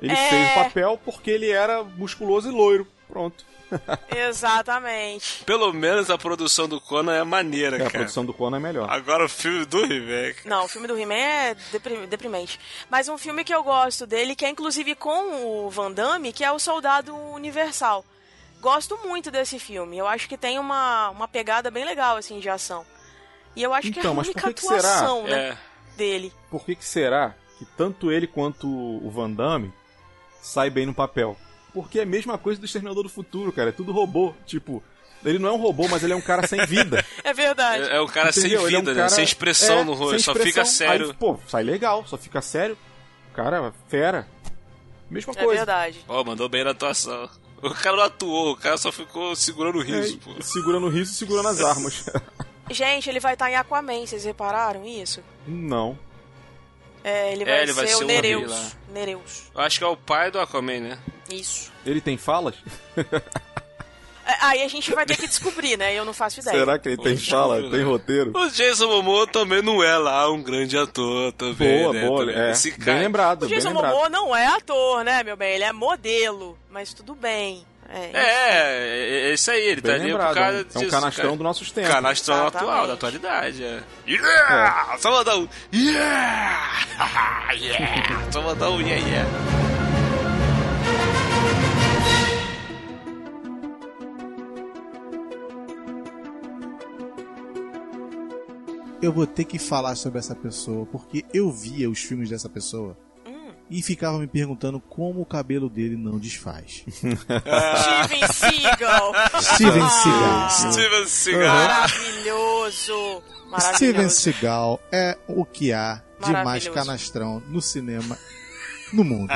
Ele É. fez o papel porque ele era musculoso e loiro. Pronto. Exatamente. Pelo menos a produção do Conan é maneira, É, a cara. produção do Conan é melhor. Agora o filme do He-Man. Não, o filme do He-Man é deprim- deprimente. Mas um filme que eu gosto dele, que é inclusive com o Van Damme, que é o Soldado Universal. Gosto muito desse filme. Eu acho que tem uma, uma pegada bem legal, assim, de ação. E eu acho que é Então, a mas por única que que será? atuação, né, É. dele. Por que, que será que tanto ele quanto o Van Damme sai bem no papel? Porque é a mesma coisa do Exterminador do Futuro, cara. É tudo robô. Tipo, ele não é um robô, mas ele é um cara sem vida. É verdade. É, é o cara sem Entendeu? Ele é um vida, né? cara- Sem expressão é, no rosto, sem só fica sério. Aí, pô, sai legal, só fica sério. Cara, fera. Mesma É coisa. verdade. Ó, mandou bem na atuação. O cara não atuou, o cara só ficou segurando o É, riso, pô. segurando o riso e segurando as armas. Gente, ele vai estar em Aquaman, vocês repararam isso? não. É, ele É, vai ele ser vai o ser o Nereus. Nereus. Eu acho que é o pai do Aquaman, né? Isso. Ele tem falas? É, Aí a gente vai ter que descobrir, né? Eu não faço ideia. Será que ele tem fala? né? Tem roteiro? O Jason Momoa também não é lá um grande ator também, Boa, né? boa. Também. É, Esse bem cara... lembrado, O bem Jason. Momoa não é ator, né, meu bem? Ele é modelo. Mas tudo bem. É. É, é, é isso aí, ele Bem tá ali lembrado, por causa é um- é um canastrão cara. dos nossos tempos. Canastrão Exatamente. atual, da atualidade, é. Yeah! Só mandar um yeah! yeah! Só mandar um yeah, yeah. Eu vou ter que falar sobre essa pessoa, porque eu via os filmes dessa pessoa Hum. e ficava me perguntando como o cabelo dele não desfaz. Steven Seagal. Steven Seagal. Steven Seagal. Maravilhoso. Maravilhoso. Steven Seagal é o que há de mais canastrão no cinema no mundo.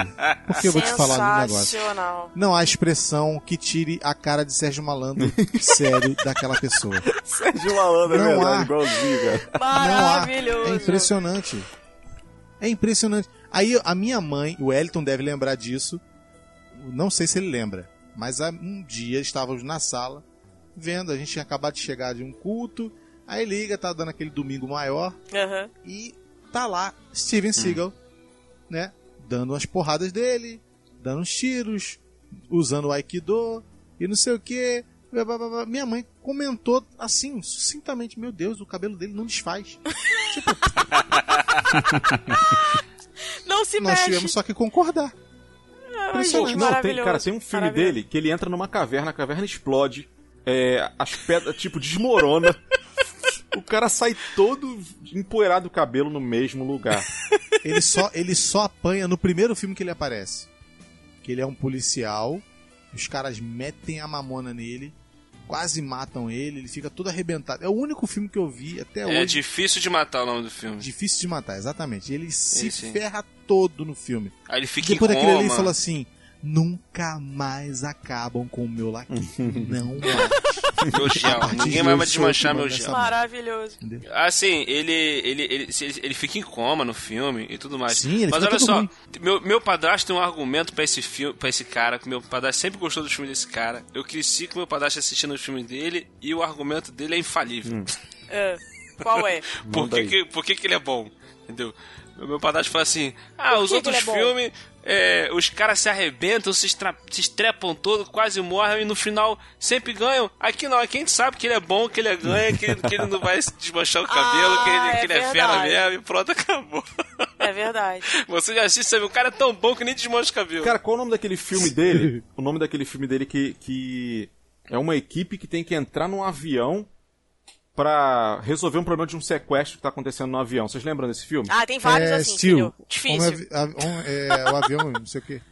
Porque eu vou te falar um negócio. Sensacional. Não há expressão que tire a cara de Sérgio Malandro sério daquela pessoa. Sérgio Malandro, é Não verdade, há. igualzinho, cara. Não há. Maravilhoso. É impressionante. É impressionante. Aí a minha mãe, o Elton deve lembrar disso. Não sei se ele lembra. Mas há um dia estávamos na sala, vendo, a gente tinha acabado de chegar de um culto. Aí liga, tá dando aquele domingo maior. Aham. E tá lá Steven Seagal, né? Dando umas porradas dele, dando uns tiros, usando o Aikido e não sei o que. Minha mãe comentou assim, sucintamente: Meu Deus, o cabelo dele não desfaz. Não se Nós mexe. tivemos só que concordar. Ai, Pô, gente, Não, tem, cara, tem um filme dele que ele entra numa caverna, a caverna explode, é, as pedras, tipo, desmorona. o cara sai todo empoeirado do cabelo no mesmo lugar. Ele só, ele só apanha no primeiro filme que ele aparece. Que ele é um policial, os caras metem a mamona nele, quase matam ele, ele fica todo arrebentado. É o único filme que eu vi até É hoje. difícil de matar o nome do filme. Difícil de matar, exatamente. Ele se ferra todo no filme. Aí ele fica Depois em daquele ali, ele coma. fala assim: nunca mais acabam com o meu laqui. Não mais. Meu A gel. Ninguém mais vai sou desmanchar meu gel. Maravilhoso. Assim, ele, ele, ele, ele, ele fica em coma no filme e tudo mais. Sim, ele Mas fica olha só, ruim. meu, meu padrasto tem um argumento pra esse filme, para esse cara, que meu padrasto sempre gostou dos filmes desse cara. Eu cresci com meu padrasto assistindo os filmes dele e o argumento dele é infalível. É. Qual é? Por, que, que, por que, que ele é bom? Entendeu? Meu padrasto fala assim: Ah, os outros é filmes, é, os caras se arrebentam, se, estra- se estrepam todo, quase morrem e no final sempre ganham. Aqui não, aqui a gente sabe que ele é bom, que ele é ganha, que, ele- que ele não vai se desmanchar o cabelo, que ele, Ah, que ele é é fera mesmo e pronto, acabou. É verdade. Você já assiste, sabe? O cara é tão bom que nem desmancha o cabelo. Cara, qual o nome daquele filme dele? O nome daquele filme dele que, que é uma equipe que tem que entrar num avião pra resolver um problema de um sequestro que tá acontecendo no avião. Vocês lembram desse filme? Ah, tem vários é, assim, Steel. entendeu? Difícil. Um um- é, o avião, não sei o que.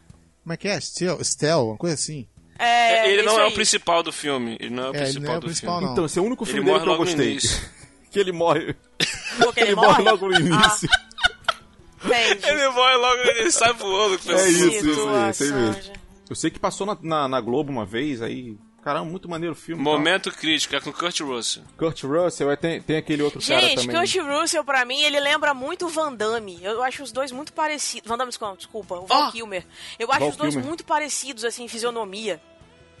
Como é que é? Steel, Steel uma coisa assim. É, ele não isso é o principal do filme. Ele não é o É, ele principal não é o do principal, filme. não. Então, esse é o único filme que eu gostei. que ele morre. Porque ele, Ele morre logo no início. Entendi. Ele morre logo, ele sai voando. É isso, isso aí, isso aí mesmo. Eu sei que passou na, na, na Globo uma vez, aí. Caramba, muito maneiro o filme. tá? Momento crítico, é com Kurt Russell. Kurt Russell, aí tem, tem aquele outro cara Gente, também. Kurt Russell, pra mim, ele lembra muito o Van Damme. Eu acho os dois muito parecidos. Van Damme, desculpa, o Val Ah! Kilmer. Eu acho Val os dois Kilmer. muito parecidos, assim, em fisionomia.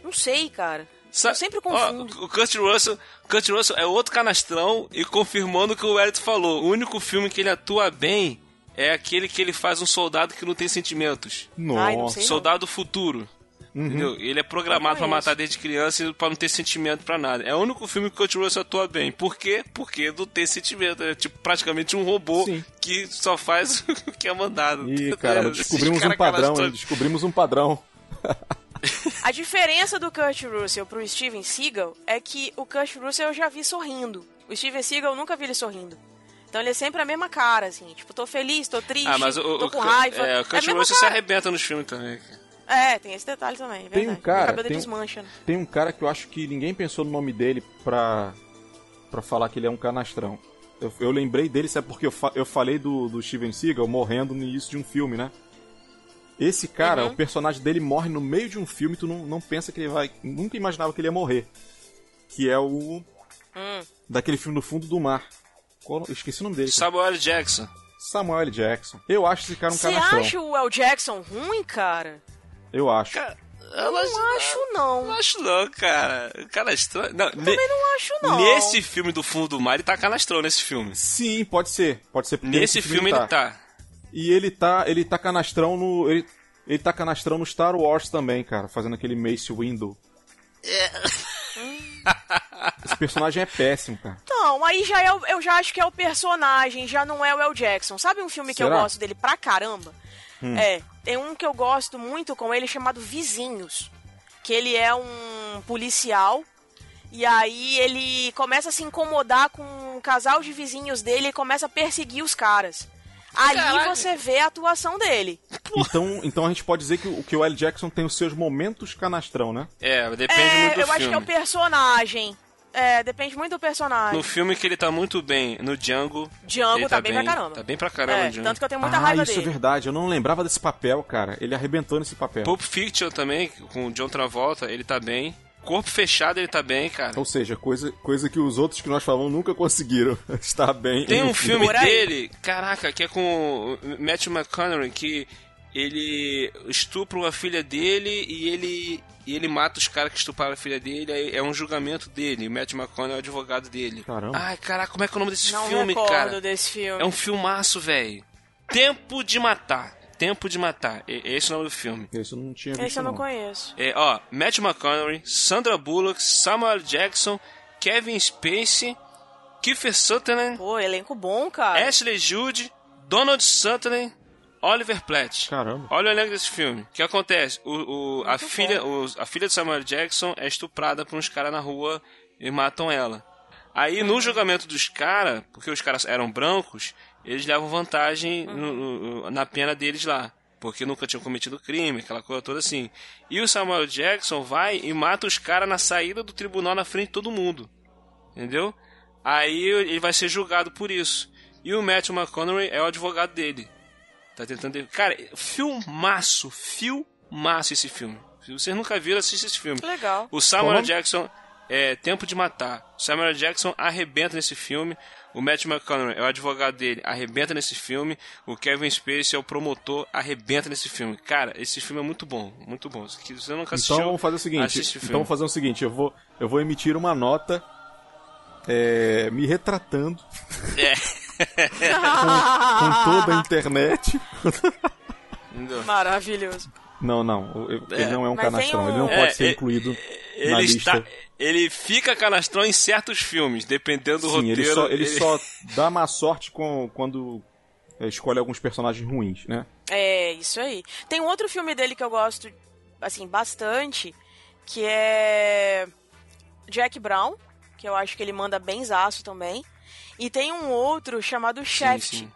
Não sei, cara. Sa- Eu sempre confundo. o Kurt Russell, Kurt Russell é outro canastrão e confirmando o que o Elito falou. O único filme que ele atua bem é aquele que ele faz um soldado que não tem sentimentos. Nossa. Ai, não sei. Soldado futuro. Entendeu? Ele é programado Não pra conheço. matar desde criança e pra não ter sentimento pra nada. É o único filme que o Kurt Russell atua bem. Por quê? Porque não tem sentimento. É tipo praticamente um robô Sim. que só faz o que é mandado. Ih, caramba, Esses descobrimos cara um padrão, canastrão- hein? Descobrimos um padrão. A diferença do Kurt Russell pro Steven Seagal é que o Kurt Russell eu já vi sorrindo. O Steven Seagal eu nunca vi ele sorrindo. Então ele é sempre a mesma cara, assim. Tipo, tô feliz, tô triste, Ah, mas o, tô o, com raiva. é, o Kurt mesma Russell se cara. arrebenta nos filmes também. cara. É, tem esse detalhe também, é Tem um cara, o cabelo tem um- desmancha, né? Tem um cara que eu acho que ninguém pensou no nome dele pra, pra falar que ele é um canastrão. Eu, eu lembrei dele, sabe porque eu, fa- eu falei do, do Steven Seagal morrendo no início de um filme, né? Esse cara, Uhum. o personagem dele morre no meio de um filme, tu não, não pensa que ele vai. Nunca imaginava que ele ia morrer. Que é o. Hum. Daquele filme do fundo do mar. Qual- eu esqueci o nome dele. Samuel L. Jackson. Samuel L. Jackson. Eu acho esse cara um Você canastrão. acha o El Jackson ruim, cara? Eu acho. Cara, Eu não acho, não. Não acho não, cara. Canastrão. Não, ne- Também não acho, não. Nesse filme do fundo do mar, ele tá canastrão nesse filme. Sim, pode ser. Pode ser porque Nesse filme ele tá. E ele tá, ele tá canastrão no. Ele, Ele tá canastrão no Star Wars também, cara, fazendo aquele Mace Windu. Esse personagem é péssimo, cara. Então, aí já é, eu já acho que é o personagem, já não é o El Jackson. Sabe um filme que eu Será? gosto dele pra caramba? É, tem um que eu gosto muito com ele chamado Vizinhos. Que ele é um policial. E aí ele começa a se incomodar com um casal de vizinhos dele e começa a perseguir os caras. Ali Caralho. você vê a atuação dele. Então, então a gente pode dizer que o, que o L. Jackson tem os seus momentos canastrão, né? É, depende É, muito do eu filme. acho que é o personagem. É, depende muito do personagem. No filme que ele tá muito bem, no Django. Django ele tá bem pra caramba. Tá bem pra caramba É, Django. tanto que eu tenho muita ah, raiva isso dele. é verdade. Eu não lembrava desse papel, cara. Ele arrebentou nesse papel. Pulp Fiction também, com o John Travolta, ele tá bem. Corpo Fechado, ele tá bem, cara. Ou seja, coisa, coisa que os outros que nós falamos nunca conseguiram estar bem. Tem em um filme aí. dele, caraca, que é com o Matthew McConaughey, que ele estupra a filha dele e ele, e ele mata os caras que estupraram a filha dele. É um julgamento dele. O Matthew McConaughey é o advogado dele. Caramba. Ai, caraca, como é que é o nome desse Não filme, cara? desse filme. É um filmaço, velho. Tempo de Matar. Tempo de Matar. E- Esse é o nome do filme. Esse eu não tinha visto. Esse eu não não. conheço. É, ó, Matt McConaughey, Sandra Bullock, Samuel Jackson, Kevin Spacey, Kiefer Sutherland, Pô, elenco bom, cara. Ashley Judd, Donald Sutherland, Oliver Platt. Caramba. Olha o elenco desse filme. O que acontece? O, o- a, filha, o- a filha de Samuel Jackson é estuprada por uns caras na rua e matam ela. Aí, Uhum. no julgamento dos caras, porque os caras eram brancos, eles levam vantagem Uhum. no- no- na pena deles lá. Porque nunca tinham cometido crime, aquela coisa toda assim. E o Samuel Jackson vai e mata os caras na saída do tribunal na frente de todo mundo. Entendeu? Aí ele vai ser julgado por isso. E o Matthew McConaughey é o advogado dele. Tá tentando. Cara, filmaço, filmaço esse filme. Se vocês nunca viram, assista esse filme. Legal. O Samuel Como? Jackson é Tempo de Matar. O Samuel Jackson arrebenta nesse filme. O Matt McConaughey é o advogado dele, arrebenta nesse filme. O Kevin Spacey é o promotor, arrebenta nesse filme. Cara, esse filme é muito bom, muito bom. Se você nunca assistiu, Então vamos fazer o seguinte. o Então filme. vamos fazer o seguinte. Eu vou, eu vou emitir uma nota é, me retratando É. com toda a internet. Maravilhoso. Não, não. Ele não é um canastrão. um- Ele não É, pode ser é, incluído na Ele, lista. está, ele fica canastrão em certos filmes, dependendo do Sim, roteiro. ele só, ele só dá má sorte com, quando é, escolhe alguns personagens ruins, né? É, isso aí. Tem um outro filme dele que eu gosto, assim, bastante, que é Jack Brown, que eu acho que ele manda benzaço também. E tem um outro chamado Shaft, sim.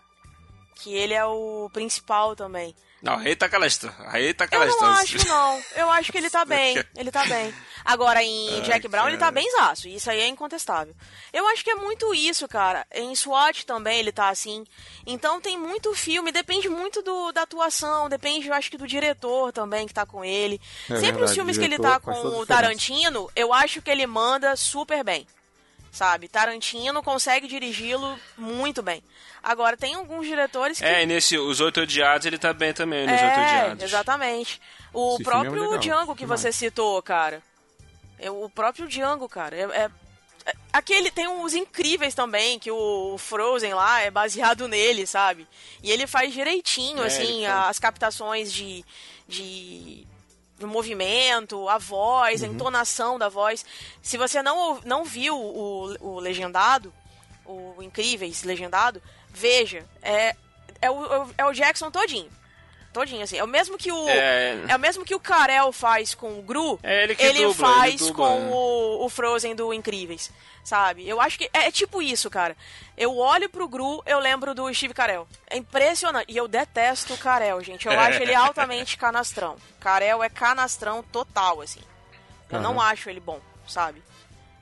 que ele é o principal também. Não, aí tá canastrão. Aí tá Eu canastrão. não acho, não. Eu acho que ele tá bem. Ele tá bem. Agora, em Jack Brown, ele tá bem zaço. Isso aí é incontestável. Eu acho que é muito isso, cara. Em SWAT também ele tá assim. Então tem muito filme. Depende muito do, da atuação. Depende, eu acho que do diretor também que tá com ele. É Sempre verdade, os filmes que ele tá com o. Tarantino, eu acho que ele manda super bem. Sabe? Tarantino consegue dirigi-lo muito bem. Agora, tem alguns diretores que É, e nesse Os Oito Odiados ele tá bem também, nos Oito é, Odiados. exatamente. O Esse é próprio legal, Django que demais. você citou, cara. É, o próprio Django, cara. É, é- é- aquele tem uns incríveis também, que o Frozen lá é baseado nele, sabe? E ele faz direitinho, É, assim, as captações de, de, de movimento, a voz, Uhum. a entonação da voz. Se você não, não viu o, o legendado, o Incríveis legendado, veja. É, é, o, é o Jackson todinho. Todinho, assim. É o mesmo que o. É. É, o mesmo que o Karel faz com o Gru. É ele que dubla, faz ele dubla, com né? o, o Frozen do Incríveis. Sabe? Eu acho que é, é tipo isso, cara. Eu olho pro Gru, eu lembro do Steve Carell. É impressionante. E eu detesto o Carell, gente. Eu acho ele altamente canastrão. Carell é canastrão total, assim. Eu não Caramba. acho ele bom, sabe?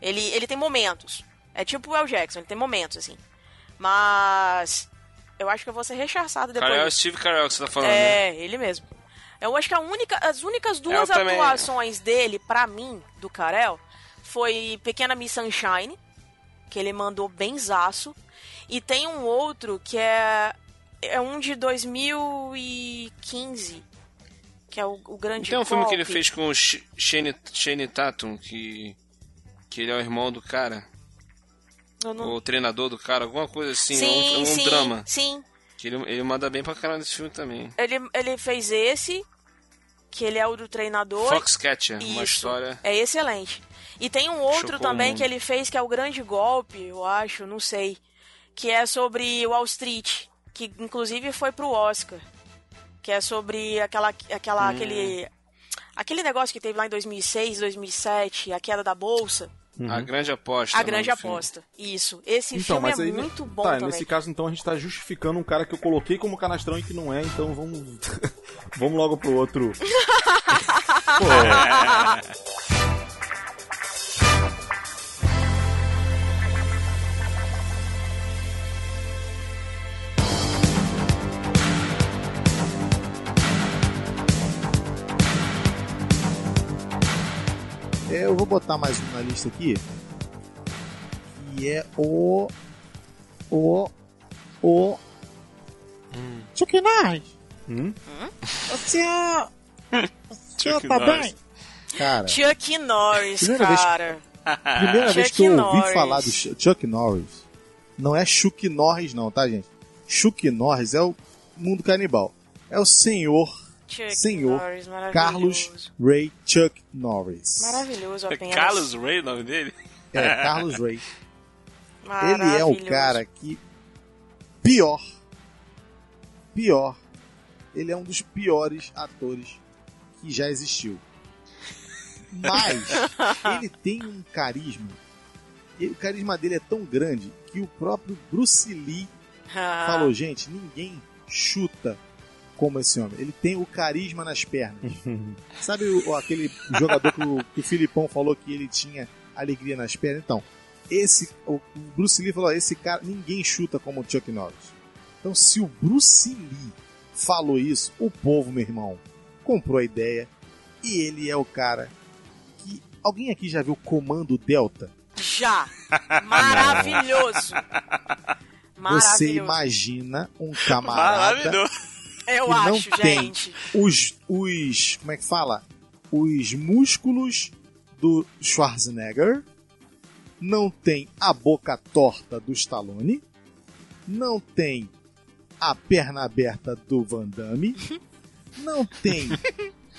Ele, ele tem momentos. É tipo o El Jackson, ele tem momentos, assim. Mas. Eu acho que eu vou ser rechaçado depois. Carell é. Steve Carell que você tá falando, né? É, ele mesmo. Eu acho que única, as únicas duas Eu também. atuações dele, pra mim, do Karel, foi Pequena Miss Sunshine, que ele mandou benzaço. E tem um outro que é, é um de 2015, que é o, o Grande Tem um filme que ele fez com o Sh- Shane, Shane Tatum, que, que ele é o irmão do cara, não- o treinador do cara, alguma coisa assim, Sim, é um, um sim, drama. sim. Que ele, ele manda bem pra caralho nesse filme também. Ele, ele fez esse que ele é o do treinador. Foxcatcher, uma história. É excelente. E tem um outro Chocou também que ele fez que é o Grande Golpe, eu acho, não sei. Que é sobre Wall Street, que inclusive foi pro Oscar. Que é sobre aquela, aquela Hum. aquele aquele negócio que teve lá em 2006, 2007, a queda da bolsa, A grande aposta. a grande do filme. aposta. Isso. Esse Então, filme mas é aí. muito bom tá, também. nesse caso, então, a gente tá justificando um cara que eu coloquei como canastrão e que não é, então vamos. vamos logo pro outro. Pô, É, eu vou botar mais um na lista aqui. Que é o. O. O. Chuck Norris. Hum? Você. Você Chuck tá bem? Cara, Chuck Norris, Primeira vez- cara. primeira vez que eu ouvi Norris. falar do Ch- Chuck Norris, não é Chuck Norris, não, tá, gente? Chuck Norris é o mundo canibal. É o senhor Chuck Senhor Norris, maravilhoso. Carlos Ray Chuck Norris. Maravilhoso É apenas. Carlos Ray o nome dele? É, Carlos Ray. Ele é o cara que pior, pior, ele é um dos piores atores que já existiu. Mas ele tem um carisma. E o carisma dele é tão grande que o próprio Bruce Lee Ah, falou, gente, ninguém chuta como esse homem. Ele tem o carisma nas pernas. Sabe o- aquele jogador que o, que o Filipão falou que ele tinha alegria nas pernas? Então, esse o Bruce Lee falou, esse cara, ninguém chuta como o Chuck Norris. Então, se o Bruce Lee falou isso, o povo, meu irmão, comprou a ideia e ele é o cara que alguém aqui já viu Comando Delta? Já. Maravilhoso. Maravilhoso. Você imagina um camarada Maravilhoso. Eu que não acho, tem. gente. os, os. Como é que fala? Os músculos do Schwarzenegger. Não tem a boca torta do Stallone. Não tem a perna aberta do Van Damme. Não tem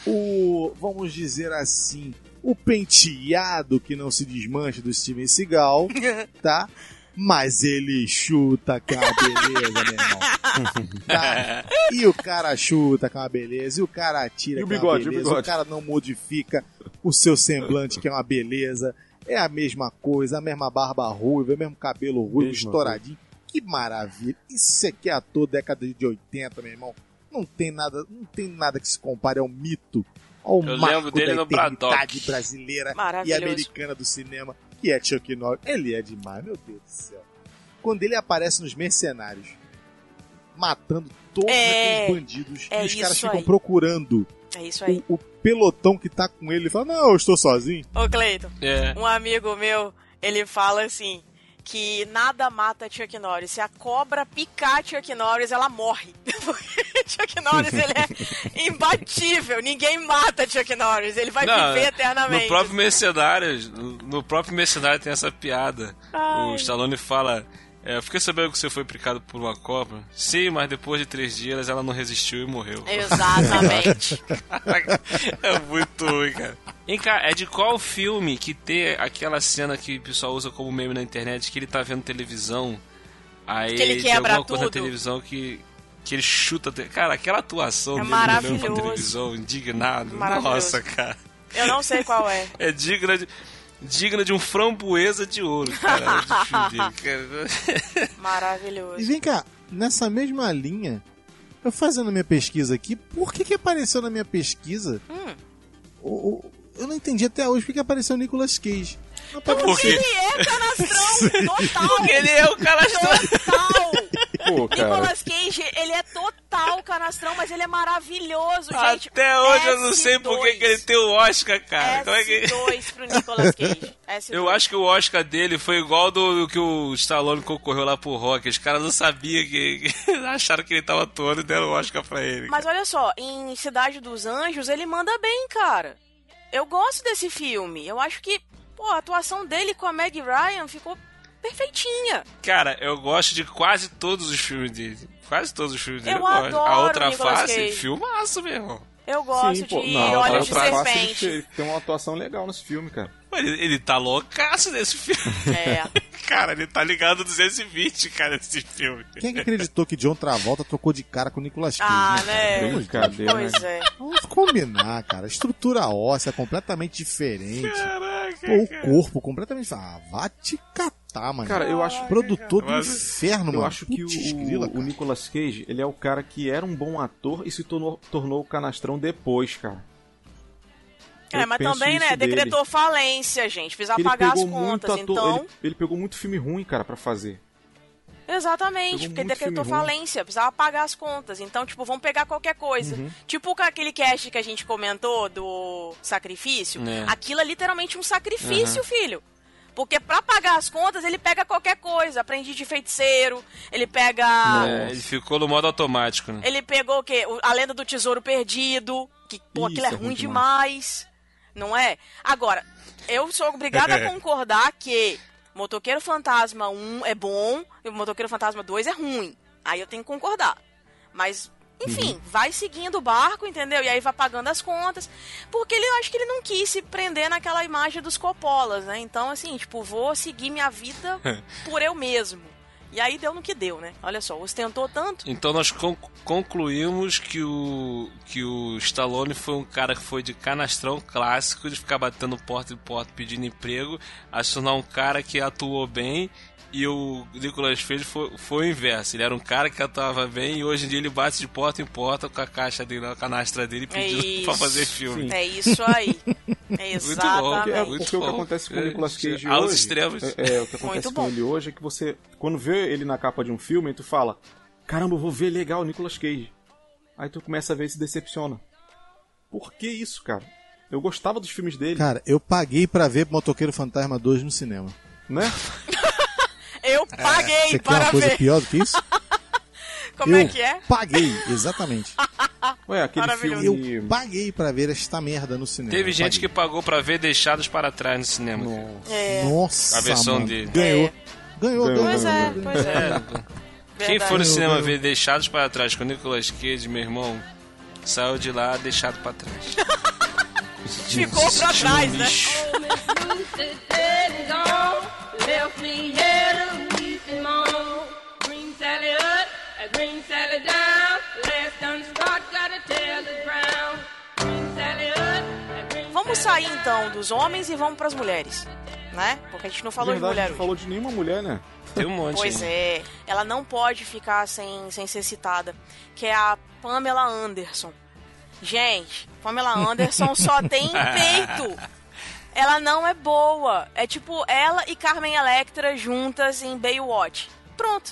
o. Vamos dizer assim. O penteado que não se desmancha do Steven Seagal, tá? Mas ele chuta com a beleza, meu irmão. Tá? E o cara chuta com uma beleza, e o cara atira E o com bigode, e uma o beleza, bigode? cara não modifica o seu semblante, que é uma beleza. É a mesma coisa, a mesma barba ruiva, o mesmo cabelo ruivo, Mesma estouradinho. Que maravilha. Isso aqui é ator década de 80, meu irmão. Não tem nada, não tem nada que se compare ao mito, ao Eu marco lembro dele da no eternidade brasileira e americana do cinema, que é Chuck Norris. Ele é demais, meu Deus do céu. Quando ele aparece nos Mercenários, matando todos É, aqueles bandidos, é e os caras ficam aí. procurando É isso aí. o, o pelotão que tá com ele. Ele fala, não, eu estou sozinho. Ô, Cleiton, É. um amigo meu, ele fala assim, que nada mata Chuck Norris. Se a cobra picar Chuck Norris, ela morre. Porque Chuck Norris, ele é imbatível. Ninguém mata Chuck Norris. Ele vai Não, viver eternamente. No próprio Mercenários, no, no próprio Mercenário tem essa piada. Ai. O Stallone fala. É, eu fiquei sabendo que você foi picado por uma cobra. Sim, mas depois de três dias ela não resistiu e morreu. Exatamente. é muito ruim, cara. Vem cá, é de qual filme que tem aquela cena que o pessoal usa como meme na internet, que ele tá vendo televisão, aí Que ele tem alguma coisa na tudo. televisão que, que ele chuta... Cara, aquela atuação É dele olhando pra televisão, indignado. Maravilhoso. Nossa, cara. Eu não sei qual é. É digna de, digna de um framboesa de ouro, cara. dele. Maravilhoso. E vem cá, nessa mesma linha, eu fazendo minha pesquisa aqui, por que que apareceu na minha pesquisa? Hum. o- o- eu não entendi até hoje por que apareceu o Nicolas Cage. Não Por apareceu. quê? Ele é canastrão, total. Porque ele é o cara Total. Pô, cara. Nicolas Cage, ele é total canastrão, mas ele é maravilhoso, gente. Até hoje eu não sei por que S2. que ele tem o Oscar, cara. Como é que... S2 pro Nicolas Cage. S2. Eu acho que o Oscar dele foi igual do, do que o Stallone concorreu lá pro Rock. Os caras não sabiam que, que- acharam que ele tava atuando e deram o Oscar pra ele. Mas olha só, em Cidade dos Anjos, ele manda bem, cara. Eu gosto desse filme. Eu acho que, pô, a atuação dele com a Meg Ryan ficou perfeitinha. Cara, eu gosto de quase todos os filmes dele. Quase todos os filmes dele Eu eu, gosto. adoro A outra face, Cage. filmaço, meu irmão. Eu gosto Sim, pô, de não, olhos de serpente. Ele tem uma atuação legal nesse filme, cara. Mas Ele, ele tá loucaço nesse filme. É. cara, ele tá ligado 220, cara, nesse filme. Quem é que acreditou que John Travolta trocou de cara com o Nicolas Cage? Ah, cara? né? Brincadeira, Pois né? é. Vamos combinar, cara. A estrutura óssea é completamente diferente. Caraca, Pô, o corpo completamente. Ah, vá te catar, mano. Cara, eu acho, Produtor do Mas- inferno, eu mano. acho que Putz, o, grila, o. Nicolas Cage, ele é o cara que era um bom ator e se tornou, tornou o canastrão depois, cara. É, Eu mas penso também, né, dele. decretou falência, gente. Precisa Ele pagar as contas, ator, então. ele, ele pegou muito filme ruim, cara, pra fazer. Exatamente, Pegou porque decretou ruim. falência, precisava pagar as contas. Então, tipo, vamos pegar qualquer coisa. Uhum. Tipo com aquele cast que a gente comentou do sacrifício. É. Aquilo é literalmente um sacrifício, filho. Porque pra pagar as contas, ele pega qualquer coisa. Aprendiz de feiticeiro, ele pega. É, ele ficou no modo automático, né? Ele pegou o quê? A Lenda do Tesouro Perdido. Que, pô, Isso, aquilo é, é ruim ruim demais. Não é? Agora, eu sou obrigada a concordar que Motoqueiro Fantasma 1 é bom e o Motoqueiro Fantasma 2 é ruim. Aí eu tenho que concordar. Mas, enfim, vai seguindo o barco, entendeu? E aí vai pagando as contas. Porque ele eu acho que ele não quis se prender naquela imagem dos copolas, né? Então, assim, tipo, vou seguir minha vida por eu mesmo. E aí deu no que deu, né? Olha só, ostentou tanto. Então nós con- concluímos que o que o Stallone foi um cara que foi de canastrão clássico, de ficar batendo porta em porta pedindo emprego, a se tornar um cara que atuou bem. E o Nicolas Cage foi, foi o inverso. Ele era um cara que atuava bem e hoje em dia ele bate de porta em porta com a caixa dele, a canastra dele pedindo isso. pra fazer filme. É isso aí. É Muito bom, Porque, é, exatamente. Muito porque o que bom. acontece com o É, Nicolas Cage aos hoje. extremos. É, é, o que acontece Muito com bom. ele hoje é que você. Quando vê ele na capa de um filme, tu fala: Caramba, eu vou ver legal o Nicolas Cage. Aí tu começa a ver e se decepciona. Por que isso, cara? Eu gostava dos filmes dele, Cara, eu paguei pra ver Motoqueiro Fantasma 2 no cinema. né? Eu paguei Você quer para uma coisa ver. pior do que isso? Como eu é que é? paguei, exatamente. Ué, aquele Maravilhoso. filme. Eu paguei pra ver esta merda no cinema. Teve gente que pagou pra ver Deixados para Trás no cinema. Nossa. É. Nossa, A versão mano. dele. Ganhou. É. Ganhou, Ganhou, ganhou. Pois é, ganhou. pois é. É, Quem for no Ganhou, cinema ganhou. ver Deixados para Trás com o Nicolas Cage, meu irmão, saiu de lá deixado pra trás. Ficou pra trás, né? Vamos sair então dos homens e vamos pras mulheres, né? Porque a gente não falou Verdade, de mulher a gente hoje. falou de nenhuma mulher, né? Tem um monte Pois aí. é, ela não pode ficar sem, sem ser citada, que é a Pamela Anderson. Gente, Pamela Anderson só tem peito. Ela não é boa. É tipo ela e Carmen Electra juntas em Baywatch. Pronto.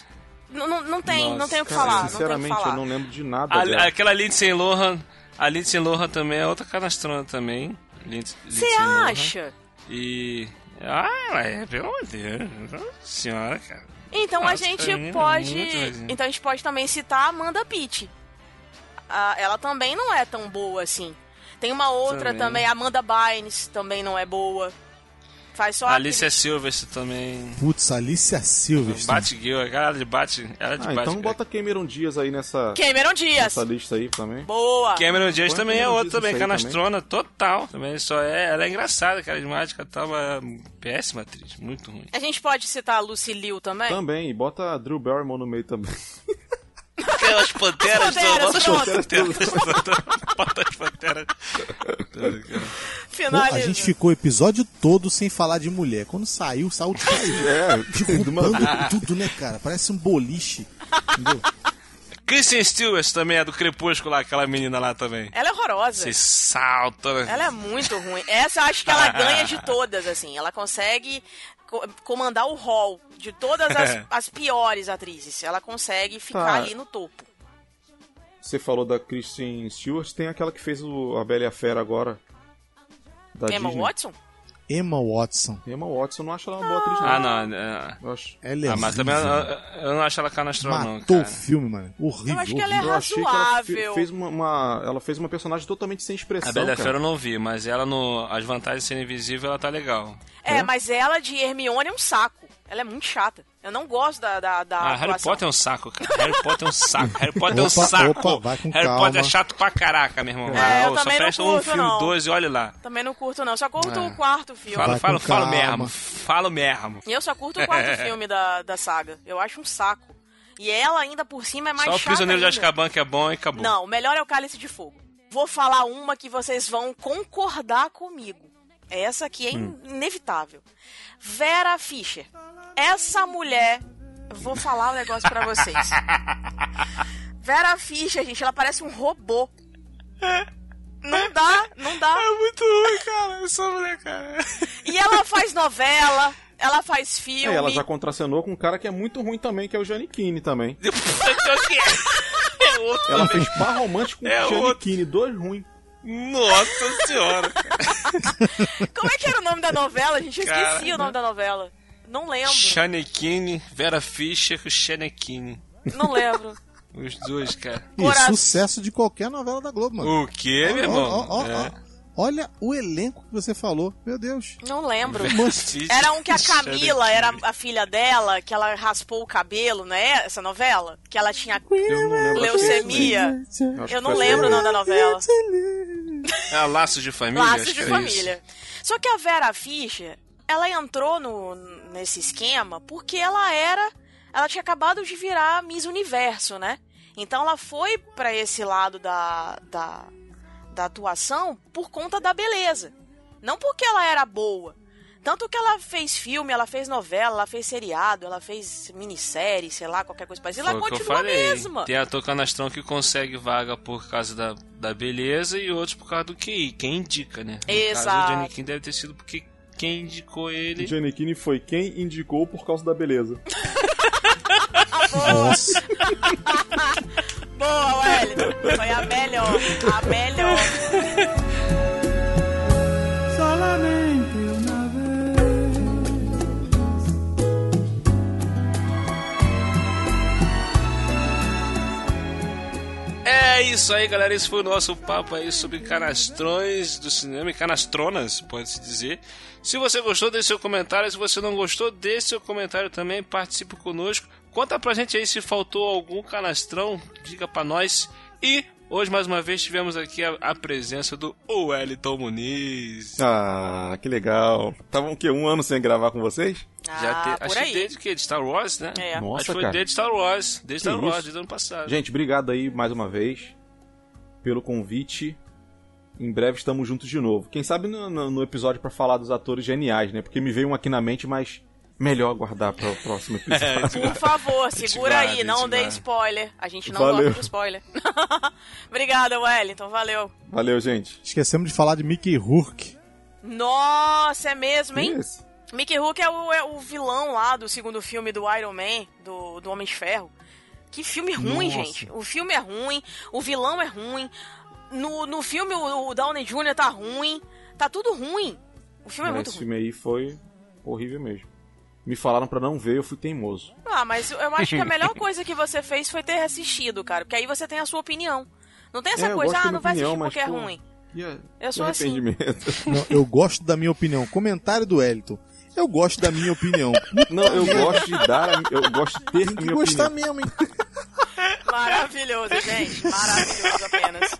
N- n- não tem, não tem o que falar. Não tem o que sinceramente, falar. eu não lembro de nada A- aquela Lindsay Lohan, a Lindsay Lohan também é outra canastrona também. Você acha? E... Ah, é, pelo amor de Deus. Nossa senhora, cara. Então a Nossa, gente pra mim é pode. Então a gente pode também citar a Amanda Pitt. Ela também não é tão boa assim. Tem uma outra Também. também, a Amanda Bynes, também não é boa. Faz só A aquele- Alicia Silverstone também. Putz, Alicia Silverstone. Batgirl, a cara de Bat... Ela é de Ah, Batgirl. então bota Cameron Dias aí nessa, Cameron Dias. nessa lista aí também. Boa. Cameron Põe também é Cameron outra Diaz também, canastrona, total. Também só é, ela é engraçada, carismática, tal, mas é péssima atriz, muito ruim. A gente pode citar a Lucy Liu também? Também, e bota a Drew Barrymore no meio também. Aquelas panteras, As panteras, panteras, as panteras. A gente ficou o episódio todo sem falar de mulher. Quando saiu, saiu É, derrubando tudo, né, cara? Parece um boliche. Entendeu? Kristen Stewart também é do Crepúsculo lá, aquela menina lá também. Ela é horrorosa. Você salta, né? Ela é muito ruim. Essa eu acho que ela ganha de todas, assim. Ela consegue co- comandar o hall de todas as, as piores atrizes. Ela consegue ficar Tá. ali no topo. Você falou da Kristen Stewart, tem aquela que fez o, a Bela e a Fera agora. Da Emma Disney. Watson? Emma Watson. Emma Watson, eu não acho ela uma boa atriz, não. Ah, não. é- Eu acho. Ela é Ah, mas também eu, eu não acho ela canastrona, não, Matou o filme, mano. Horrível. Eu acho que ela é horrível. Eu achei que ela fe- razoável. fez uma, uma- ela fez uma personagem totalmente sem expressão, A Bela. Fera eu não vi, mas ela no As Vantagens de Ser Invisível, ela tá legal. É, É? mas ela de Hermione é um saco. Ela é muito chata. Eu não gosto da, da, da Ah, Harry. Potter é um saco, cara. Harry Potter é um saco. Harry Potter é um Opa, saco. opa, vai com Harry calma. Potter é chato pra caraca, meu irmão. É, eu só também não presta um curto, filme, não. dois e olha lá. Também não curto, não. Só curto É. o quarto filme. Fala, fala, fala mesmo. Fala mesmo. E eu só curto o quarto filme da, da saga. Eu acho um saco. E ela ainda por cima é mais Só o chata Prisioneiro de ainda. Azkaban que é bom e acabou. Não, o melhor é o Cálice de Fogo. Vou falar uma que vocês vão concordar comigo. Essa aqui é Hum. in- inevitável. Vera Fischer. Essa mulher. Vou falar um negócio pra vocês. Vera Fischer, gente, ela parece um robô. Não dá, não dá. É muito ruim, cara. Essa mulher, cara. E ela faz novela, ela faz É, filme. ela já contracenou com um cara que é muito ruim também, que é o Giannichini também. é outro. Ela fez par romântico com É o Giannichini, dois ruins. Nossa senhora. Como é que era o nome da novela, gente? Eu esqueci Cara, o nome da novela. Não lembro. Shanequine, Vera Fischer com Shanequine. Não lembro. Os dois, cara. E Cora- sucesso de qualquer novela da Globo, mano. O que, Ó, meu irmão? ó, ó, É. Olha o elenco que você falou. Meu Deus. Não lembro. Era um que a Camila era a filha dela, que ela raspou o cabelo, não é? Essa novela? Que ela tinha Eu leucemia. Eu não lembro o nome da novela. É Laços de Família? Laços acho de que é Família. isso. Só que a Vera Fischer, ela entrou no, nesse esquema porque ela era. Ela tinha acabado de virar Miss Universo, né? Então ela foi pra esse lado da, da, da atuação por conta da beleza. Não porque ela era boa. Tanto que ela fez filme, ela fez novela, ela fez seriado, ela fez minissérie, sei lá, qualquer coisa parecida. Ela Foi continua a mesma. Tem ator canastrão que consegue vaga por causa da, da beleza e outros por causa do QI. Quem indica, né? No Exato. caso, o Johnny King deve ter sido porque quem indicou O ele... Giannichini foi quem indicou por causa da beleza. Nossa. Boa, Wellington. Foi a melhor. A melhor. É isso aí, galera. Esse foi o nosso papo aí sobre canastrões do cinema e canastronas, pode-se dizer. Se você gostou, deixe seu comentário. Se você não gostou, deixe seu comentário também. Participe conosco. Conta pra gente aí se faltou algum canastrão. Diga pra nós. E hoje, mais uma vez, tivemos aqui a, a presença do Wellington Muniz. Ah, que legal. Estavam o quê? Um ano sem gravar com vocês? Já Ah, te- por acho que aí. desde que? De Star Wars, né? É. Nossa, acho que foi cara. desde Star Wars. Desde Que Star Wars, desde o ano passado. Gente, obrigado aí mais uma vez pelo convite. Em breve estamos juntos de novo. Quem sabe no, no- no episódio pra falar dos atores geniais, né? Porque me veio um aqui na mente, mas melhor aguardar para o próximo episódio. Por favor, segura aí, não dê vai. spoiler. A gente não Valeu. gosta de spoiler. Obrigada, Wellington. Valeu. Valeu, gente. Esquecemos de falar de Mickey Rourke. Nossa, é mesmo, hein? Isso. Mickey Rourke é o, é o vilão lá do segundo filme do Iron Man, do, do Homem de Ferro. Que filme ruim, Nossa. gente. O filme é ruim, o vilão é ruim. No, no filme o, o Downey Jr. tá ruim. Tá tudo ruim. O filme é muito Esse ruim. filme aí foi horrível mesmo. Me falaram pra não ver, eu fui teimoso. Ah, mas eu acho que a melhor coisa que você fez foi ter assistido, cara. Porque aí você tem a sua opinião. Não tem essa É, coisa, ah, não vai opinião, assistir mas, porque é ruim. A- Eu sou assim. arrependimento. Não, eu gosto da minha opinião. Comentário do Wellington. Eu gosto da minha opinião. Não, eu gosto de dar, a- eu gosto de ter Tem que minha gostar opinião. mesmo, hein? Maravilhoso, gente. Maravilhoso apenas.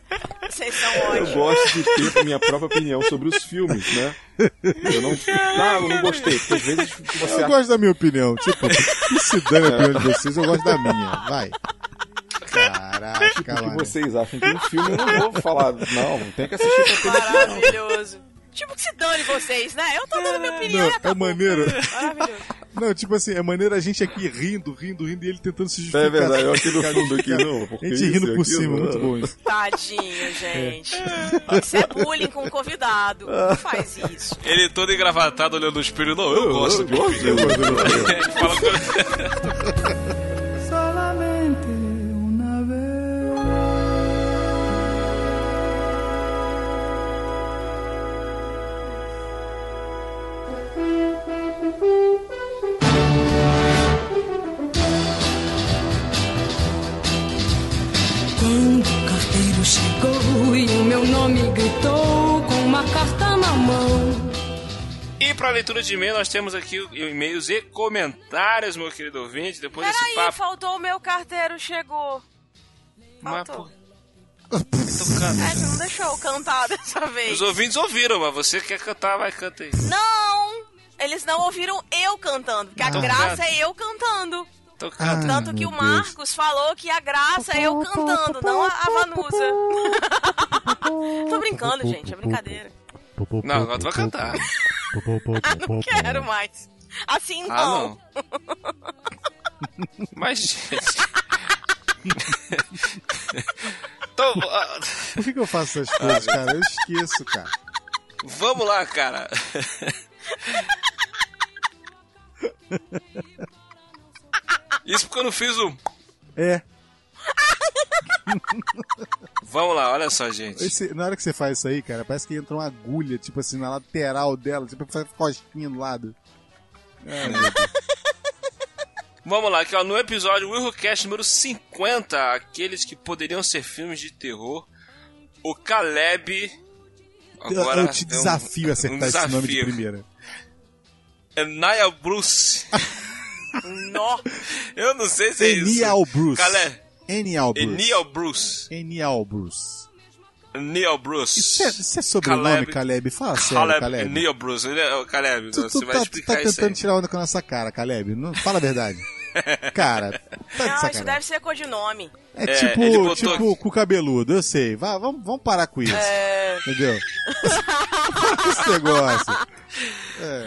Vocês são Eu ótimos. gosto de ter a minha própria opinião sobre os filmes, né? Eu não. Ah, eu não gostei. Porque às vezes você Eu acha. gosto da minha opinião. Tipo, que se dane a opinião de vocês, eu gosto da minha. Vai. Caraca, O que mano. vocês acham de um filme, eu não vou falar. Não, tem que assistir pra ter. Maravilhoso. Tipo que se dane vocês, né? Eu tô dando minha opinião Não, e é maneiro. Maravilhoso. Não, tipo assim, é maneiro a gente aqui rindo, rindo, rindo e ele tentando se justificar. É verdade, eu aqui no fundo aqui, não. A gente rindo por cima, não. muito bom isso. Tadinho, gente. Isso é bullying com o convidado. Não faz isso. Ele todo engravatado olhando no espelho. Não, eu, gosto. Eu gosto. Eu gosto. Ele fala chegou e o meu nome gritou com uma carta na mão. E pra leitura de e-mail, nós temos aqui o- e-mails e comentários, meu querido ouvinte. Depois desse Peraí, papo. faltou o meu carteiro, chegou. Mas, faltou. can- É, você não deixou eu cantar dessa vez. Os ouvintes ouviram, mas você quer cantar, vai, canta aí. Não! Eles não ouviram eu cantando, porque a graça é eu cantando. Ah, Tanto que o Marcos falou que a graça é eu cantando, não a, a Vanusa. Tô brincando, gente, é brincadeira. Não, agora tu vai cantar. Ah, não quero mais. Assim Ah, não. não. Mas, gente. ah, Por que, que eu faço essas coisas, cara? Eu esqueço, cara. vamos lá, cara. Isso porque eu não fiz o. É, Vamos lá, olha só, gente. esse- na hora que você faz isso aí, cara, parece que entra uma agulha, tipo assim, na lateral dela, tipo, faz cosquinha do lado. Deus. Vamos lá, aqui ó, no episódio Willcast número 50, aqueles que poderiam ser filmes de terror, o Caleb. Eu, eu te tem um- desafio a acertar um esse nome de desafio. primeira. É Nia Bruce. Nó. Eu não sei se é isso. Enial Bruce. Caleb. Enial Bruce. Enial Bruce. Enial Bruce. Neil Bruce. Isso é, isso é sobrenome, Caleb. Caleb? Fala sério, Caleb. Caleb. Neil Bruce. É Caleb. Tu, você tu vai tá, tu explicar tá isso aí. tentando tirar onda com a nossa cara, Caleb. Não, fala a verdade. Cara, tá Não, isso deve ser codinome. É, É, tipo, botou tipo cu cabeludo, eu sei. Vá, vamos, vamos parar com isso. É. Entendeu? Para com esse negócio.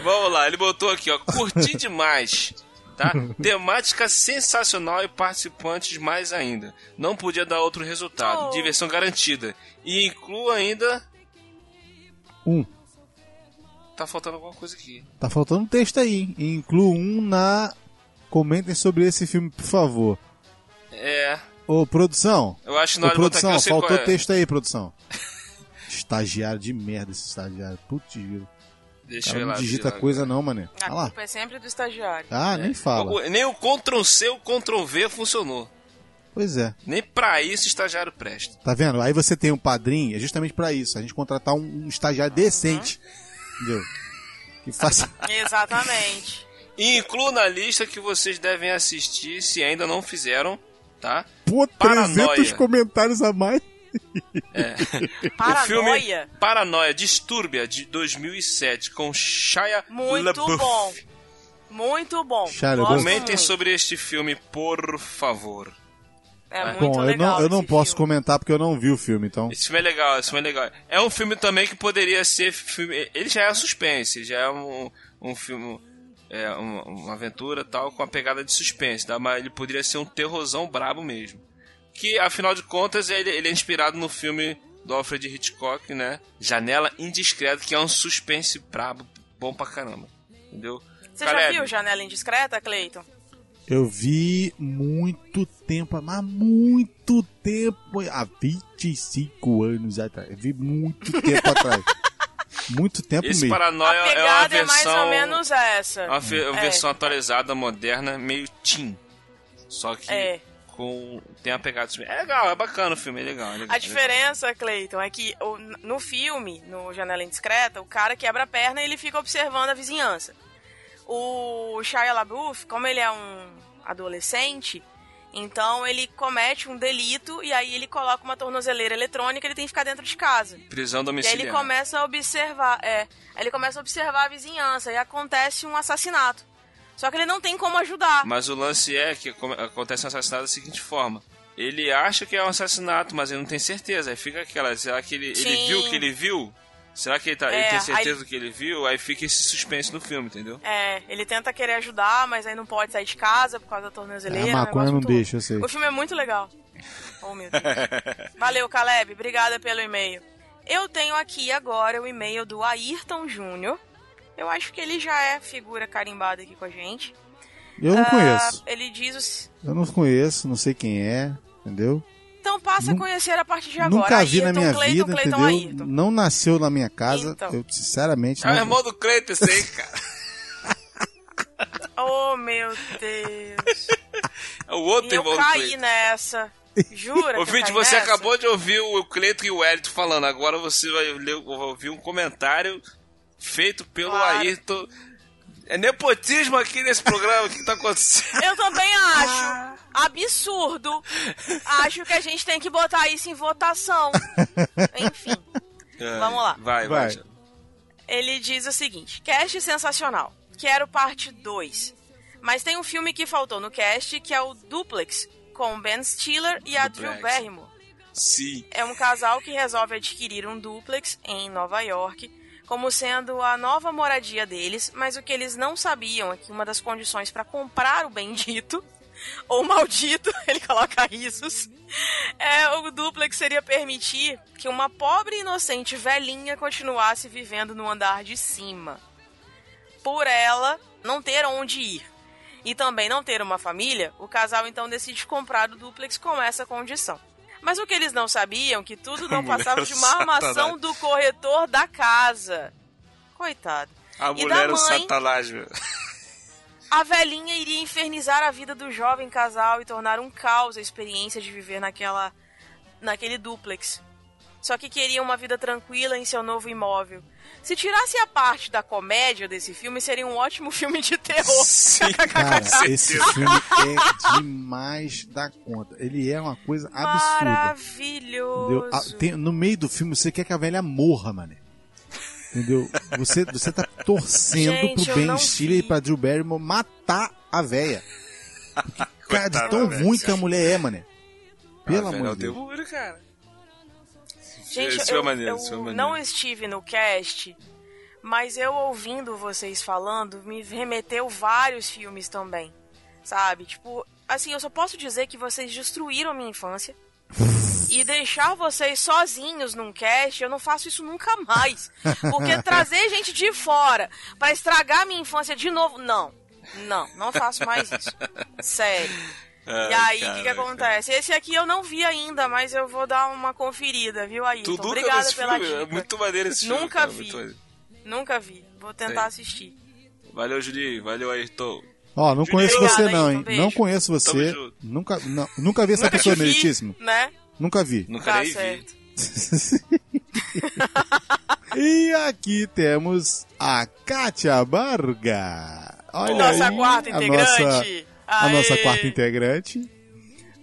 Vamos lá, ele botou aqui, ó. Curti demais. Tá? Temática sensacional e participantes mais ainda. Não podia dar outro resultado. Oh. Diversão garantida. E inclua ainda. Um. Tá faltando alguma coisa aqui. Tá faltando um texto aí. hein? Inclua um na. Comentem sobre esse filme, por favor. É. Ô, produção. Eu acho que na hora de botar aqui produção, eu sei faltou é. texto aí, produção. Estagiário de merda esse estagiário. Putz, giro. Deixa Cara, eu ir não lá. digita ver lá. coisa não, mané. A Olha lá. culpa é sempre do estagiário. Ah, nem fala. O- Nem o Ctrl C, o Ctrl V funcionou. Pois é. Nem pra isso o estagiário presta. Tá vendo? Aí você tem um padrinho, é justamente pra isso. A gente contratar um, um estagiário decente. Entendeu? Que faça. Exatamente. E inclua na lista que vocês devem assistir se ainda não fizeram, tá? Pô, 300 Paranoia. comentários a mais. O filme Paranoia. Paranoia, Distúrbia, de 2007, com Shia Muito LaBeouf. bom. Muito bom. Shia Gosto LaBeouf. Comentem sobre este filme, por favor. É muito Bom, eu legal não, eu não posso filme. comentar porque eu não vi o filme, então. Esse filme é legal, esse filme é legal. É um filme também que poderia ser filme. Ele já é suspense, já é um, um filme. É uma, uma aventura tal, com uma pegada de suspense, tá? mas ele poderia ser um terrorzão brabo mesmo. Que afinal de contas ele, ele é inspirado no filme do Alfred Hitchcock, né? Janela Indiscreta, que é um suspense brabo, bom pra caramba. Entendeu? Você já Caleb, viu Janela Indiscreta, Cleiton? Eu vi muito tempo, mas muito tempo. Há 25 anos atrás. Eu vi muito tempo atrás. Muito tempo Esse mesmo. Paranoia a é uma pegada é, mais versão. ou menos essa. Uma É. versão atualizada, moderna, meio teen. Só que É. com. Tem a pegada. É legal, é bacana o filme, é legal. é legal, A é legal. diferença, Cleiton, é que no filme, no Janela Indiscreta, o cara quebra a perna e ele fica observando a vizinhança. O Shia LaBeouf, como ele é um adolescente, então ele comete um delito e aí ele coloca uma tornozeleira eletrônica e ele tem que ficar dentro de casa. Prisão E aí domiciliar. ele começa a observar, é, ele começa a observar a vizinhança e acontece um assassinato. Só que ele não tem como ajudar. Mas o lance é que acontece um assassinato da seguinte forma. Ele acha que é um assassinato, mas ele não tem certeza. Aí fica aquela, será que ele, ele viu o que ele viu? Será que ele, tá, ele É, tem certeza aí- do que ele viu? Aí fica esse suspense no filme, entendeu? É, ele tenta querer ajudar, mas aí não pode sair de casa por causa da tornozeleira. É, a um maconha não muito deixa, eu sei. O filme é muito legal. Oh, meu Deus. Valeu, Caleb. Obrigada pelo e-mail. Eu tenho aqui agora o e-mail do Ayrton Júnior. Eu acho que ele já é figura carimbada aqui com a gente. Eu não Ah, conheço. ele diz os... Eu não conheço, não sei quem é, entendeu? Então passa a conhecer a partir de agora. Nunca vi na Ayrton, minha Clayton, vida, Clayton, entendeu? Ayrton. Não nasceu na minha casa. Então. Eu, sinceramente, É o não. irmão do Cleiton esse aí, cara. Oh, meu Deus. É o outro E eu irmão do caí nessa. Jura eu Ouvinte, você nessa? acabou de ouvir o Cleiton e o Hélito falando. Agora você vai, ler, vai ouvir um comentário feito pelo Claro. Ayrton. É nepotismo aqui nesse programa, o que tá acontecendo? Eu também acho absurdo. Acho que a gente tem que botar isso em votação. Enfim, Vamos lá. Vai, vai. Vai. ele diz o seguinte: cast sensacional. Quero parte 2. Mas tem um filme que faltou no cast, que é o Duplex, com Ben Stiller e a Drew Duplex. Barrymore. Sim. É um casal que resolve adquirir um duplex em Nova York, como sendo a nova moradia deles, mas o que eles não sabiam é que uma das condições para comprar o bendito, ou maldito, ele coloca risos, é o duplex seria permitir que uma pobre e inocente velhinha continuasse vivendo no andar de cima. Por ela não ter onde ir. E também não ter uma família, o casal então decide comprar o duplex com essa condição. Mas o que eles não sabiam que tudo não passava de uma armação satanás. do corretor da casa. Coitado. A E mulher da o mãe? satanás, meu. A velhinha iria infernizar a vida do jovem casal e tornar um caos a experiência de viver naquela naquele duplex. Só que queria uma vida tranquila em seu novo imóvel. Se tirasse a parte da comédia desse filme, seria um ótimo filme de terror. Sim. Cara, esse filme é demais da conta. Ele é uma coisa absurda. Maravilhoso. Ah, tem- no meio do filme você quer que a velha morra, mané. Entendeu? Você, você tá torcendo Gente, pro Ben Stiller e pra Drew Barrymore matar a velha. Porque, Cara, de tão ruim que a mulher é, mané. Pelo Ah, amor é o de Deus. demônio, cara. Gente, Esse foi eu, maneiro, eu maneiro. não estive no cast, mas eu ouvindo vocês falando, me remeteu vários filmes também. Sabe? Tipo, assim, eu só posso dizer que vocês destruíram a minha infância. E deixar vocês sozinhos num cast, eu não faço isso nunca mais. Porque trazer gente de fora pra estragar a minha infância de novo, não. Não, não faço mais isso. Sério. Ai, e aí, o que, que acontece? Esse aqui eu não vi ainda, mas eu vou dar uma conferida, viu, Ayrton? Tu nunca viu Obrigada pela filme? dica. É muito maneiro esse filme. Nunca cara, vi. Nunca vi. Vou tentar Sim. assistir. Valeu, Julinho. Valeu, Ayrton. Ó, não conheço Obrigada, você não, hein? beijo. Não conheço você. Nunca, não, nunca vi essa Nunca pessoa vi, meritíssimo. né? Nunca vi. Nunca Tá nem vi. certo. E aqui temos a Kátia Barga. Olha Nossa aí, quarta a integrante. nossa, a nossa quarta integrante.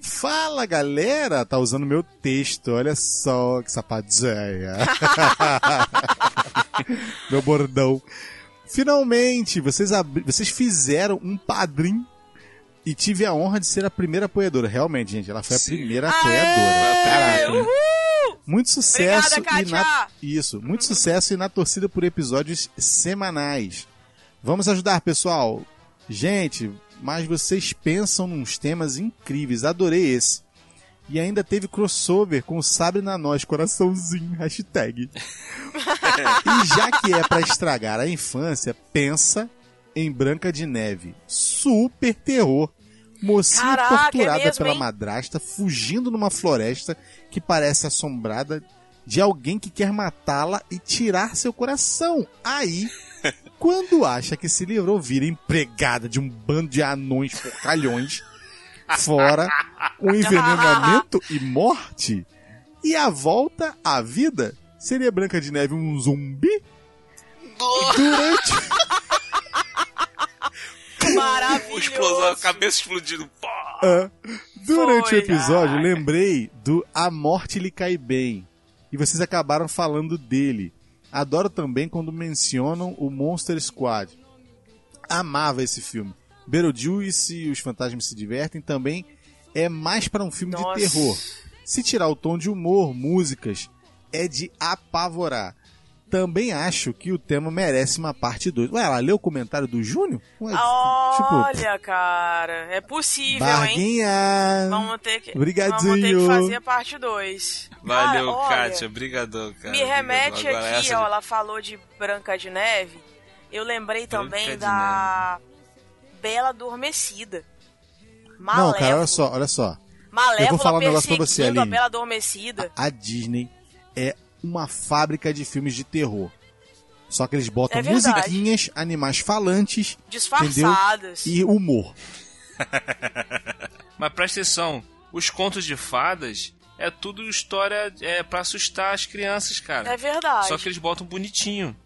Fala, galera! Tá usando meu texto, olha só que sapadeia. meu bordão. Finalmente, vocês, abri- vocês fizeram um padrim e tive a honra de ser a primeira apoiadora. Realmente, gente, ela foi a Sim. primeira Aê, apoiadora. Caraca. Uhul! Muito sucesso Obrigada, e na... Isso, muito sucesso e na torcida por episódios semanais. Vamos ajudar, pessoal. Gente, mas vocês pensam nos temas incríveis. Adorei esse. E ainda teve crossover com o Sabre na Nós, coraçãozinho, hashtag. e já que é pra estragar a infância, pensa em Branca de Neve. Super terror. Mocinha Caraca, é torturada mesmo, pela hein? madrasta, fugindo numa floresta que parece assombrada de alguém que quer matá-la e tirar seu coração. Aí, quando acha que se livrou, vira empregada de um bando de anões porcalhões, fora um envenenamento e morte. E a volta à vida seria Branca de Neve um zumbi? Durante, Maravilhoso. Explosão, a cabeça explodindo. Ah, durante Foi, o episódio, ai. lembrei do A Morte Lhe Cai Bem. E vocês acabaram falando dele. Adoro também quando mencionam o Monster Squad. Amava esse filme. Beetlejuice e Os Fantasmas Se Divertem também é mais para um filme Nossa. de terror. Se tirar o tom de humor, músicas, é de apavorar. Também acho que o tema merece uma parte 2. Ué, ela leu o comentário do Júnior? Ué, tipo, Olha, cara, é possível, hein? barguinhar. Vamos ter que, Obrigadinho. vamos ter que fazer a parte 2. Valeu, Kátia. Brigadão, cara. Me remete Obrigadão. Agora aqui, essa ó, ela falou de Branca de Neve. Eu lembrei Branca também da Bela Adormecida. Não, Malévola. cara, olha só, olha só. Malévola Eu vou falar um negócio pra você, perseguindo a Aline. Bela Adormecida. A Disney é uma fábrica de filmes de terror. Só que eles botam É musiquinhas, animais falantes Disfarçadas. e humor. Mas presta atenção, os contos de fadas é tudo história é, pra assustar as crianças, cara. É verdade. Só que eles botam bonitinho.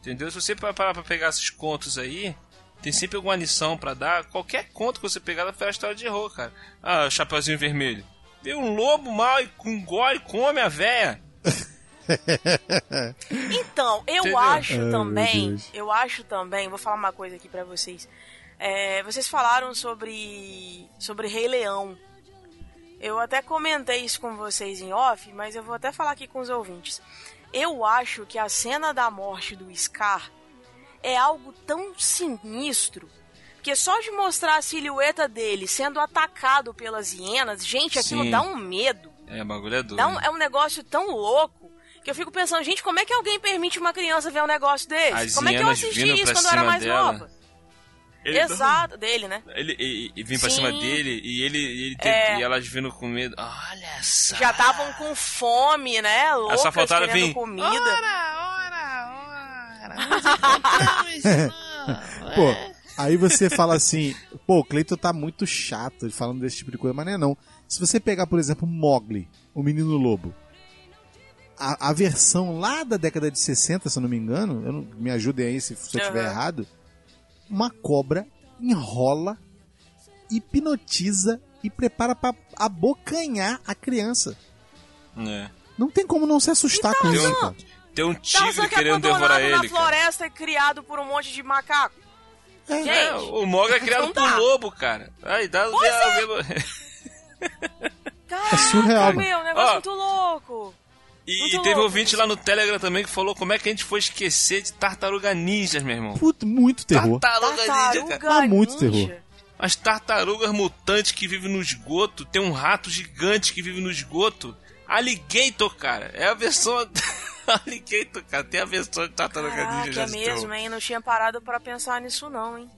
Entendeu? Se você parar pra pegar esses contos aí, tem sempre alguma lição pra dar. Qualquer conto que você pegar vai a história de terror, cara. Ah, Chapeuzinho Vermelho. Vem um lobo mal e engole e come a véia. Então, eu Entendeu? acho Ai, também, eu acho também, vou falar uma coisa aqui pra vocês. É, vocês falaram sobre sobre Rei Leão. Eu até comentei isso com vocês em off, mas eu vou até falar aqui com os ouvintes. Eu acho que a cena da morte do Scar é algo tão sinistro que só de mostrar a silhueta dele sendo atacado pelas hienas, gente, aquilo Sim. dá um medo. É, o bagulho é doido. Dá um- é um negócio tão louco que eu fico pensando, gente, como é que alguém permite uma criança ver um negócio desse? As como é que eu assisti isso quando eu era mais dela. nova? Ele- Exato, dele, né? Ele, e, e vem pra Sim. cima dele e ele, e ele tem- É. e elas vindo com medo. Olha só. Já estavam com fome, né? Loucas, só faltava querendo vir, comida. Pô, aí você fala assim, pô, o Cleiton tá muito chato falando desse tipo de coisa, mas não é não. Se você pegar, por exemplo, Mogli, o Menino Lobo, a, a versão lá da década de 60, se eu não me engano, eu não- me ajudem aí se, se eu estiver errado, uma cobra enrola, hipnotiza e prepara pra abocanhar a criança. É. Não tem como não se assustar com isso, cara. Tem um Tava tigre que querendo devorar abandonado na ele. cara. floresta e criado por um monte de macaco. Gente, É, o Mogli é criado por dá. lobo, cara. Aí dá Pois vê- caraca, É surreal, meu, um negócio Ó, muito louco. E, Muito teve louco. ouvinte lá no Telegram também que falou como é que a gente foi esquecer de tartaruga ninjas, meu irmão. Puta, muito terror. Tartaruga ninja, cara. Tartaruga Mas muito ninja. terror. As tartarugas mutantes que vivem no esgoto. Tem um rato gigante que vive no esgoto. Alligator, cara. É a versão. Alligator, cara. Tem a versão de tartaruga Caraca, ninja é mesmo, hein? Não tinha parado pra pensar nisso não, hein?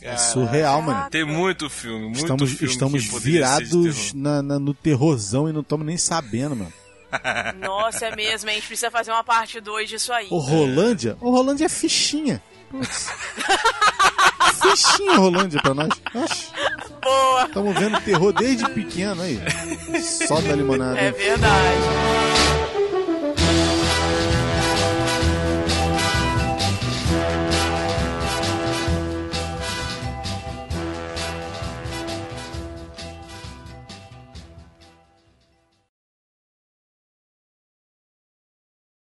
É surreal, mano. Tem muito filme, muito Estamos, filme estamos virados terror. na, na- no terrorzão e não estamos nem sabendo, mano. Nossa, é mesmo? A gente precisa fazer uma parte 2 disso aí. O Rolândia? O Rolândia é fichinha. Putz. fichinha Rolândia pra nós. Boa! Estamos vendo terror desde pequeno aí. Só da limonada. É verdade.